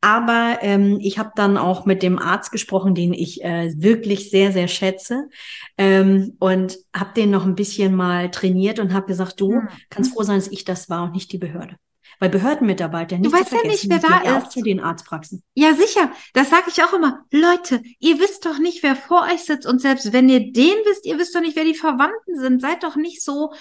Aber ähm, ich habe dann auch mit dem Arzt gesprochen, den ich äh, wirklich sehr, sehr schätze. Ähm, und habe den noch ein bisschen mal trainiert und habe gesagt, du mhm. kannst froh sein, dass ich das war und nicht die Behörde. Weil Behördenmitarbeiter nicht Du weißt ja nicht, wer da ist. Auch zu den Arztpraxen. Ja, sicher. Das sage ich auch immer. Leute, ihr wisst doch nicht, wer vor euch sitzt. Und selbst wenn ihr den wisst, ihr wisst doch nicht, wer die Verwandten sind. Seid doch nicht so,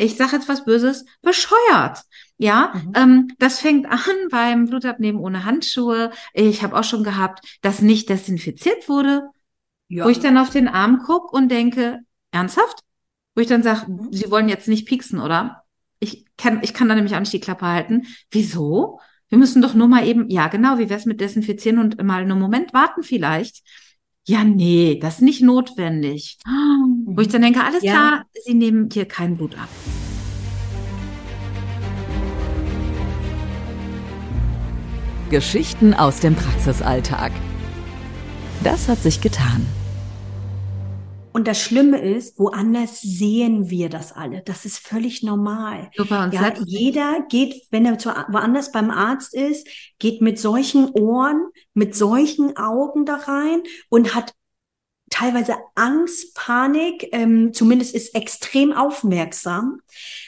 ich sage jetzt was Böses, bescheuert. Ja, mhm. ähm, das fängt an [laughs] beim Blutabnehmen ohne Handschuhe. Ich habe auch schon gehabt, dass nicht desinfiziert wurde. Ja. Wo ich dann auf den Arm guck und denke, ernsthaft? Wo ich dann sage, mhm. Sie wollen jetzt nicht pieksen, oder? ich kann, ich kann da nämlich auch nicht die Klappe halten. Wieso? Wir müssen doch nur mal eben, ja genau, wie wär's mit Desinfizieren und mal einen Moment warten vielleicht? Ja, nee, das ist nicht notwendig. Wo ich dann denke, alles ja. klar, Sie nehmen hier kein Blut ab. Geschichten aus dem Praxisalltag. Das hat sich getan. Und das Schlimme ist, woanders sehen wir das alle. Das ist völlig normal. Super, und ja, jeder geht, wenn er zu, woanders beim Arzt ist, geht mit solchen Ohren, mit solchen Augen da rein und hat teilweise Angst, Panik, ähm, zumindest ist extrem aufmerksam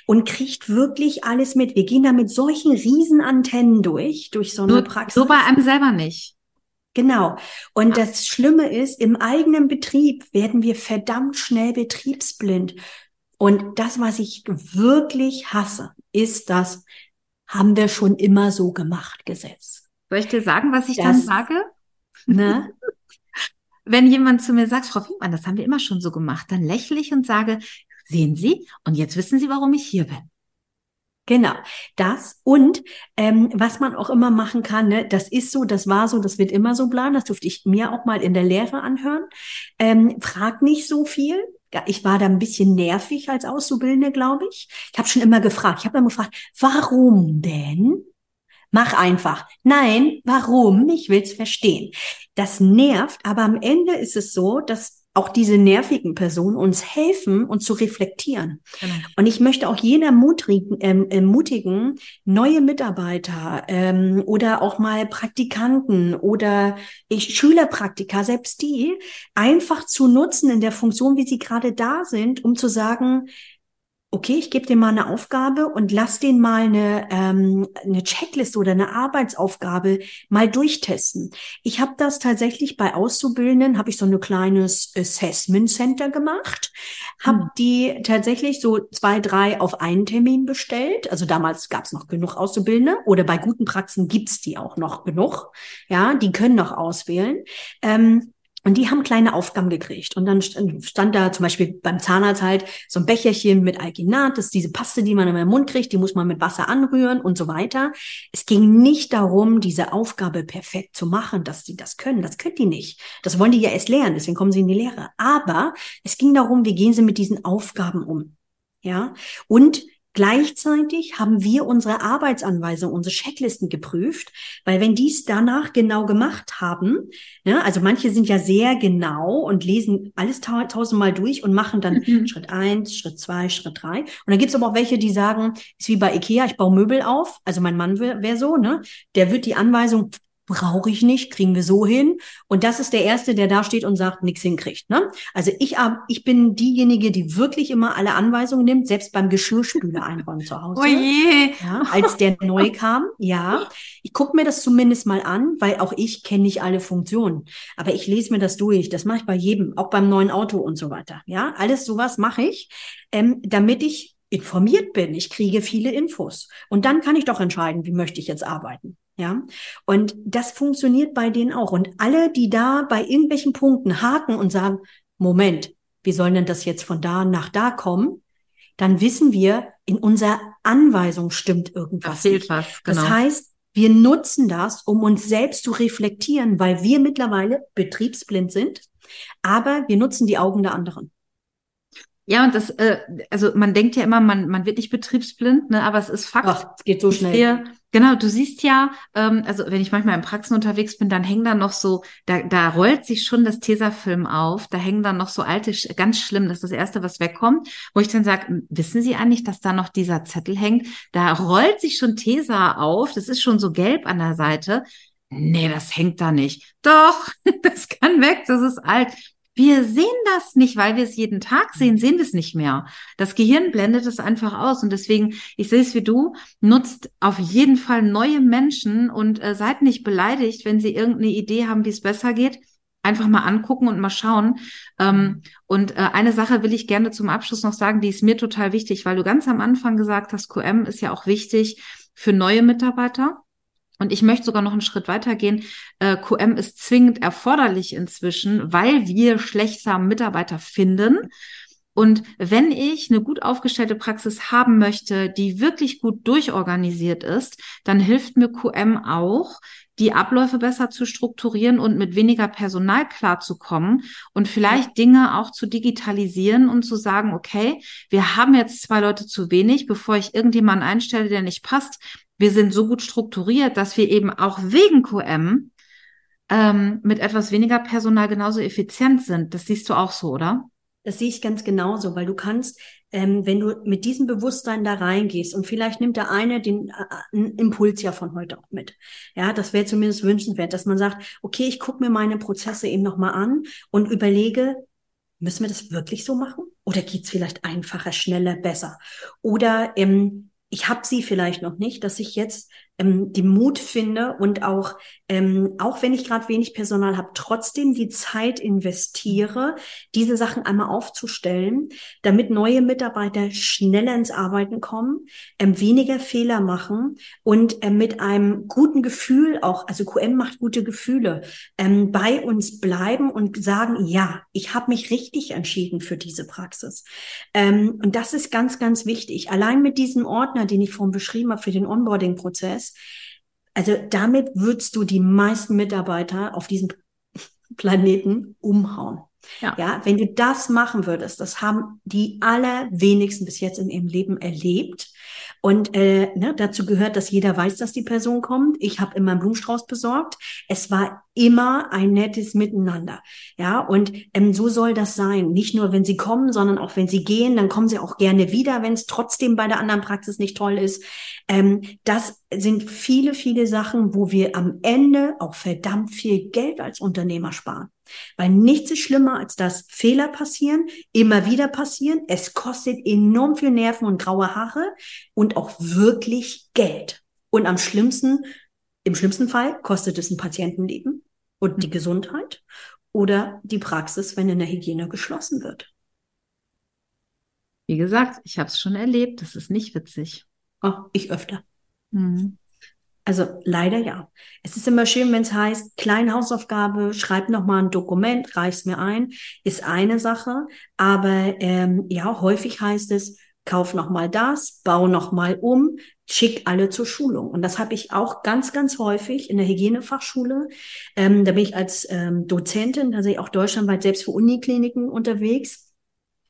und kriegt wirklich alles mit. Wir gehen da mit solchen Riesenantennen durch, durch so eine nur, Praxis. So bei einem selber nicht. Genau. Und ja. das Schlimme ist, im eigenen Betrieb werden wir verdammt schnell betriebsblind. Und das, was ich wirklich hasse, ist das, haben wir schon immer so gemacht, Gesetz. Soll ich dir sagen, was ich das, dann sage? Ne? [laughs] Wenn jemand zu mir sagt, Frau Finkmann, das haben wir immer schon so gemacht, dann lächle ich und sage, sehen Sie, und jetzt wissen Sie, warum ich hier bin. Genau, das und ähm, was man auch immer machen kann, ne, das ist so, das war so, das wird immer so bleiben. Das durfte ich mir auch mal in der Lehre anhören. Ähm, frag nicht so viel. Ja, ich war da ein bisschen nervig als Auszubildende, glaube ich. Ich habe schon immer gefragt. Ich habe immer gefragt, warum denn? Mach einfach. Nein, warum? Ich will's verstehen. Das nervt, aber am Ende ist es so, dass auch diese nervigen Personen uns helfen, uns zu reflektieren. Genau. Und ich möchte auch jeder mutigen, ähm, ermutigen, neue Mitarbeiter ähm, oder auch mal Praktikanten oder ich, Schülerpraktika, selbst die, einfach zu nutzen in der Funktion, wie sie gerade da sind, um zu sagen, okay, ich gebe dir mal eine Aufgabe und lass den mal eine, ähm, eine Checkliste oder eine Arbeitsaufgabe mal durchtesten. Ich habe das tatsächlich bei Auszubildenden, habe ich so ein kleines Assessment Center gemacht, habe hm. die tatsächlich so zwei, drei auf einen Termin bestellt. Also damals gab es noch genug Auszubildende oder bei guten Praxen gibt's die auch noch genug. Ja, die können noch auswählen. Ähm, und die haben kleine Aufgaben gekriegt. Und dann stand da zum Beispiel beim Zahnarzt halt so ein Becherchen mit Alginat, das ist diese Paste, die man in den Mund kriegt, die muss man mit Wasser anrühren und so weiter. Es ging nicht darum, diese Aufgabe perfekt zu machen, dass sie das können. Das können die nicht. Das wollen die ja erst lernen, deswegen kommen sie in die Lehre. Aber es ging darum, wie gehen sie mit diesen Aufgaben um. Ja, und Gleichzeitig haben wir unsere Arbeitsanweisung, unsere Checklisten geprüft, weil wenn dies danach genau gemacht haben, ne, also manche sind ja sehr genau und lesen alles ta tausendmal durch und machen dann mhm. Schritt eins, Schritt zwei, Schritt drei. Und dann gibt's aber auch welche, die sagen, ist wie bei Ikea, ich baue Möbel auf, also mein Mann wäre so, ne, der wird die Anweisung brauche ich nicht, kriegen wir so hin. Und das ist der Erste, der da steht und sagt, nichts hinkriegt. Ne? Also ich, ich bin diejenige, die wirklich immer alle Anweisungen nimmt, selbst beim Geschirrspüler einräumen zu Hause. Oh je. Ja, als der neu kam, ja. Ich gucke mir das zumindest mal an, weil auch ich kenne nicht alle Funktionen. Aber ich lese mir das durch. Das mache ich bei jedem, auch beim neuen Auto und so weiter. Ja, alles sowas mache ich, ähm, damit ich informiert bin. Ich kriege viele Infos. Und dann kann ich doch entscheiden, wie möchte ich jetzt arbeiten. Ja, und das funktioniert bei denen auch. Und alle, die da bei irgendwelchen Punkten haken und sagen, Moment, wie soll denn das jetzt von da nach da kommen? Dann wissen wir, in unserer Anweisung stimmt irgendwas. Da fehlt was, genau. Das heißt, wir nutzen das, um uns selbst zu reflektieren, weil wir mittlerweile betriebsblind sind, aber wir nutzen die Augen der anderen. Ja, und das, äh, also man denkt ja immer, man, man wird nicht betriebsblind, ne, aber es ist Fakt. Ach, es geht so schnell. Genau, du siehst ja, ähm, also wenn ich manchmal in Praxen unterwegs bin, dann hängen da noch so, da, da rollt sich schon das Tesafilm auf, da hängen dann noch so alte, ganz schlimm, das ist das Erste, was wegkommt, wo ich dann sage, wissen Sie eigentlich, dass da noch dieser Zettel hängt? Da rollt sich schon Tesa auf, das ist schon so gelb an der Seite. Nee, das hängt da nicht. Doch, [laughs] das kann weg, das ist alt. Wir sehen das nicht, weil wir es jeden Tag sehen, sehen wir es nicht mehr. Das Gehirn blendet es einfach aus. Und deswegen, ich sehe es wie du, nutzt auf jeden Fall neue Menschen und äh, seid nicht beleidigt, wenn sie irgendeine Idee haben, wie es besser geht. Einfach mal angucken und mal schauen. Ähm, und äh, eine Sache will ich gerne zum Abschluss noch sagen, die ist mir total wichtig, weil du ganz am Anfang gesagt hast, QM ist ja auch wichtig für neue Mitarbeiter. Und ich möchte sogar noch einen Schritt weiter gehen. Äh, QM ist zwingend erforderlich inzwischen, weil wir schlechter Mitarbeiter finden. Und wenn ich eine gut aufgestellte Praxis haben möchte, die wirklich gut durchorganisiert ist, dann hilft mir QM auch, die Abläufe besser zu strukturieren und mit weniger Personal klarzukommen und vielleicht Dinge auch zu digitalisieren und zu sagen, okay, wir haben jetzt zwei Leute zu wenig, bevor ich irgendjemanden einstelle, der nicht passt, wir sind so gut strukturiert, dass wir eben auch wegen QM ähm, mit etwas weniger Personal genauso effizient sind. Das siehst du auch so, oder? Das sehe ich ganz genauso, weil du kannst, ähm, wenn du mit diesem Bewusstsein da reingehst und vielleicht nimmt der eine den äh, Impuls ja von heute auch mit. Ja, das wäre zumindest wünschenswert, dass man sagt, okay, ich gucke mir meine Prozesse eben nochmal an und überlege, müssen wir das wirklich so machen? Oder geht's vielleicht einfacher, schneller, besser? Oder ähm, ich habe sie vielleicht noch nicht, dass ich jetzt ähm, den Mut finde und auch, ähm, auch wenn ich gerade wenig Personal habe, trotzdem die Zeit investiere, diese Sachen einmal aufzustellen, damit neue Mitarbeiter schneller ins Arbeiten kommen, ähm, weniger Fehler machen und ähm, mit einem guten Gefühl auch, also QM macht gute Gefühle, ähm, bei uns bleiben und sagen, ja, ich habe mich richtig entschieden für diese Praxis. Ähm, und das ist ganz, ganz wichtig. Allein mit diesem Ordner, den ich vorhin beschrieben habe für den Onboarding-Prozess, also damit würdest du die meisten Mitarbeiter auf diesem Planeten umhauen. Ja. ja, wenn du das machen würdest, das haben die allerwenigsten bis jetzt in ihrem Leben erlebt. Und äh, ne, dazu gehört, dass jeder weiß, dass die Person kommt. Ich habe immer einen Blumenstrauß besorgt. Es war immer ein nettes Miteinander. Ja, und ähm, so soll das sein. Nicht nur, wenn sie kommen, sondern auch wenn sie gehen, dann kommen sie auch gerne wieder, wenn es trotzdem bei der anderen Praxis nicht toll ist. Ähm, das sind viele, viele Sachen, wo wir am Ende auch verdammt viel Geld als Unternehmer sparen. Weil nichts ist schlimmer, als dass Fehler passieren, immer wieder passieren. Es kostet enorm viel Nerven und graue Haare und auch wirklich Geld. Und am schlimmsten, im schlimmsten Fall kostet es ein Patientenleben und die mhm. Gesundheit oder die Praxis, wenn in der Hygiene geschlossen wird. Wie gesagt, ich habe es schon erlebt. Das ist nicht witzig. Oh, ich öfter. Mhm. Also leider ja. Es ist immer schön, wenn es heißt, kleine Hausaufgabe, schreib noch mal ein Dokument, reich's mir ein, ist eine Sache. Aber ähm, ja, häufig heißt es, kauf noch mal das, bau noch mal um, schick alle zur Schulung. Und das habe ich auch ganz, ganz häufig in der Hygienefachschule. Ähm, da bin ich als ähm, Dozentin, da sehe ich auch deutschlandweit selbst für Unikliniken unterwegs.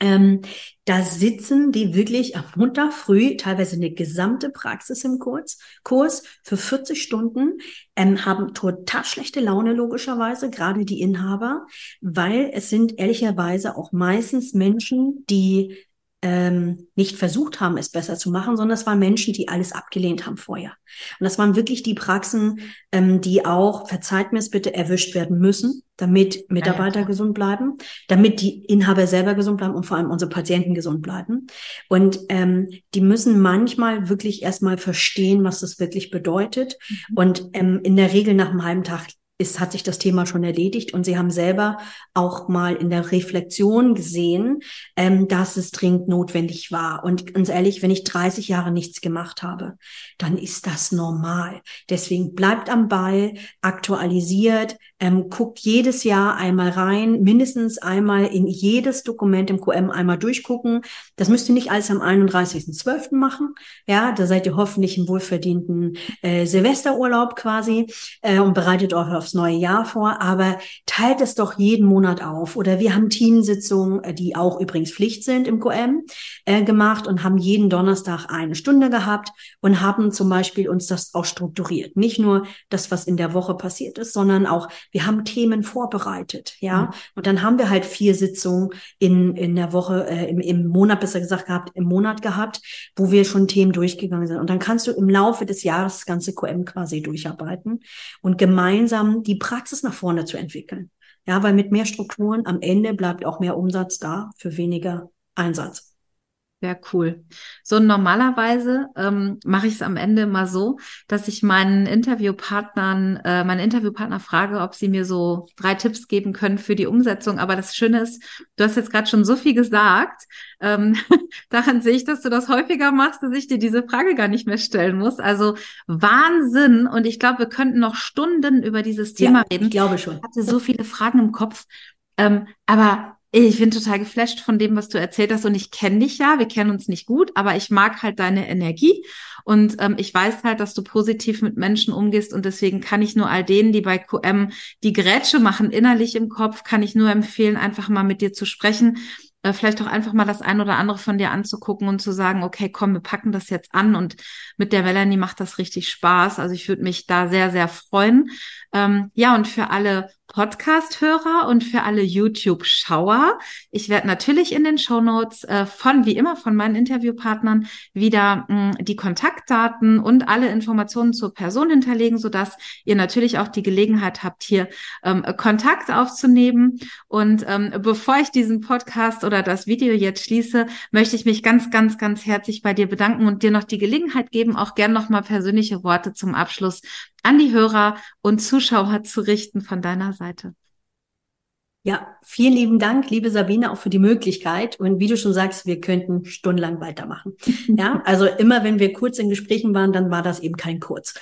Ähm, da sitzen die wirklich am Montag früh, teilweise eine gesamte Praxis im Kurs, Kurs für 40 Stunden, ähm, haben total schlechte Laune logischerweise, gerade die Inhaber, weil es sind ehrlicherweise auch meistens Menschen, die ähm, nicht versucht haben, es besser zu machen, sondern es waren Menschen, die alles abgelehnt haben vorher. Und das waren wirklich die Praxen, ähm, die auch, verzeiht mir es bitte, erwischt werden müssen, damit Mitarbeiter ja, ja. gesund bleiben, damit die Inhaber selber gesund bleiben und vor allem unsere Patienten gesund bleiben. Und ähm, die müssen manchmal wirklich erstmal verstehen, was das wirklich bedeutet. Mhm. Und ähm, in der Regel nach einem halben Tag ist, hat sich das Thema schon erledigt und sie haben selber auch mal in der Reflexion gesehen, ähm, dass es dringend notwendig war. Und ganz ehrlich, wenn ich 30 Jahre nichts gemacht habe, dann ist das normal. Deswegen bleibt am Ball, aktualisiert, ähm, guckt jedes Jahr einmal rein, mindestens einmal in jedes Dokument im QM einmal durchgucken. Das müsst ihr nicht alles am 31.12. machen. Ja, da seid ihr hoffentlich im wohlverdienten äh, Silvesterurlaub quasi äh, und bereitet euch aufs neue Jahr vor. Aber teilt es doch jeden Monat auf. Oder wir haben Teamsitzungen, äh, die auch übrigens Pflicht sind im QM, äh, gemacht und haben jeden Donnerstag eine Stunde gehabt und haben zum Beispiel uns das auch strukturiert. Nicht nur das, was in der Woche passiert ist, sondern auch wir haben Themen vorbereitet, ja. Mhm. Und dann haben wir halt vier Sitzungen in, in der Woche, äh, im, im Monat besser gesagt gehabt, im Monat gehabt, wo wir schon Themen durchgegangen sind. Und dann kannst du im Laufe des Jahres das ganze QM quasi durcharbeiten und gemeinsam die Praxis nach vorne zu entwickeln. Ja, weil mit mehr Strukturen am Ende bleibt auch mehr Umsatz da für weniger Einsatz. Sehr cool. So normalerweise ähm, mache ich es am Ende mal so, dass ich meinen Interviewpartnern, äh, meine Interviewpartner frage, ob sie mir so drei Tipps geben können für die Umsetzung. Aber das Schöne ist, du hast jetzt gerade schon so viel gesagt. Ähm, [laughs] daran sehe ich, dass du das häufiger machst, dass ich dir diese Frage gar nicht mehr stellen muss. Also Wahnsinn. Und ich glaube, wir könnten noch Stunden über dieses Thema ja, reden. Ich glaube schon. Ich hatte so viele Fragen im Kopf. Ähm, aber ich bin total geflasht von dem, was du erzählt hast. Und ich kenne dich ja, wir kennen uns nicht gut, aber ich mag halt deine Energie. Und ähm, ich weiß halt, dass du positiv mit Menschen umgehst. Und deswegen kann ich nur all denen, die bei QM die Grätsche machen, innerlich im Kopf, kann ich nur empfehlen, einfach mal mit dir zu sprechen. Äh, vielleicht auch einfach mal das ein oder andere von dir anzugucken und zu sagen, okay, komm, wir packen das jetzt an. Und mit der Melanie macht das richtig Spaß. Also ich würde mich da sehr, sehr freuen. Ähm, ja, und für alle Podcast-Hörer und für alle YouTube-Schauer. Ich werde natürlich in den Show Notes äh, von, wie immer, von meinen Interviewpartnern wieder mh, die Kontaktdaten und alle Informationen zur Person hinterlegen, sodass ihr natürlich auch die Gelegenheit habt, hier ähm, Kontakt aufzunehmen. Und ähm, bevor ich diesen Podcast oder das Video jetzt schließe, möchte ich mich ganz, ganz, ganz herzlich bei dir bedanken und dir noch die Gelegenheit geben, auch gern noch mal persönliche Worte zum Abschluss an die Hörer und Zuschauer zu richten von deiner Seite. Ja, vielen lieben Dank, liebe Sabine, auch für die Möglichkeit. Und wie du schon sagst, wir könnten stundenlang weitermachen. [laughs] Ja, also immer wenn wir kurz in Gesprächen waren, dann war das eben kein Kurz.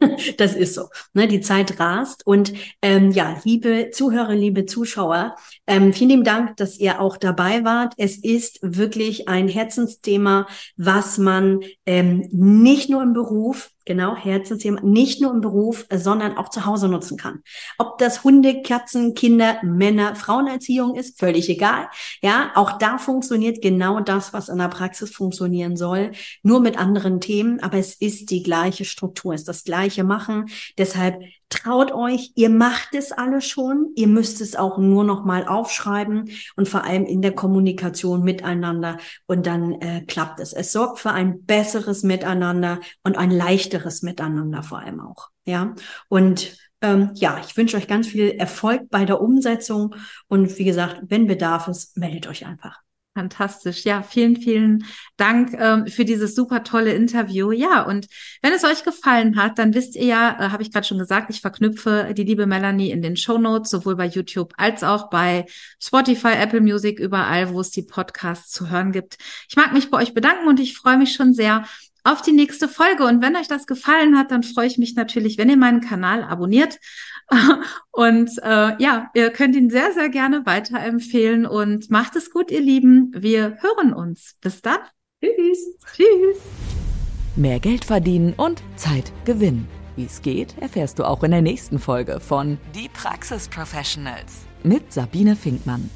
[laughs] das ist so. Ne, die Zeit rast. Und ähm, ja, liebe Zuhörer, liebe Zuschauer, ähm, vielen lieben Dank, dass ihr auch dabei wart. Es ist wirklich ein Herzensthema, was man ähm, nicht nur im Beruf, Genau, Herzensthema, nicht nur im Beruf, sondern auch zu Hause nutzen kann. Ob das Hunde, Katzen, Kinder, Männer, Frauenerziehung ist, völlig egal. Ja, auch da funktioniert genau das, was in der Praxis funktionieren soll, nur mit anderen Themen, aber es ist die gleiche Struktur, ist das gleiche Machen. Deshalb Traut euch, ihr macht es alle schon, ihr müsst es auch nur noch mal aufschreiben und vor allem in der Kommunikation miteinander und dann äh, klappt es. Es sorgt für ein besseres Miteinander und ein leichteres Miteinander vor allem auch. Ja, und ähm, ja, ich wünsche euch ganz viel Erfolg bei der Umsetzung und wie gesagt, wenn Bedarf ist, meldet euch einfach. Fantastisch. Ja, vielen, vielen Dank ähm, für dieses super tolle Interview. Ja, und wenn es euch gefallen hat, dann wisst ihr ja, äh, habe ich gerade schon gesagt, ich verknüpfe die liebe Melanie in den Show Notes, sowohl bei YouTube als auch bei Spotify, Apple Music, überall, wo es die Podcasts zu hören gibt. Ich mag mich bei euch bedanken und ich freue mich schon sehr auf die nächste Folge. Und wenn euch das gefallen hat, dann freue ich mich natürlich, wenn ihr meinen Kanal abonniert. [laughs] Und äh, ja, ihr könnt ihn sehr, sehr gerne weiterempfehlen und macht es gut, ihr Lieben. Wir hören uns. Bis dann. Tschüss. Tschüss. Mehr Geld verdienen und Zeit gewinnen. Wie es geht, erfährst du auch in der nächsten Folge von Die Praxis Professionals mit Sabine Finkmann.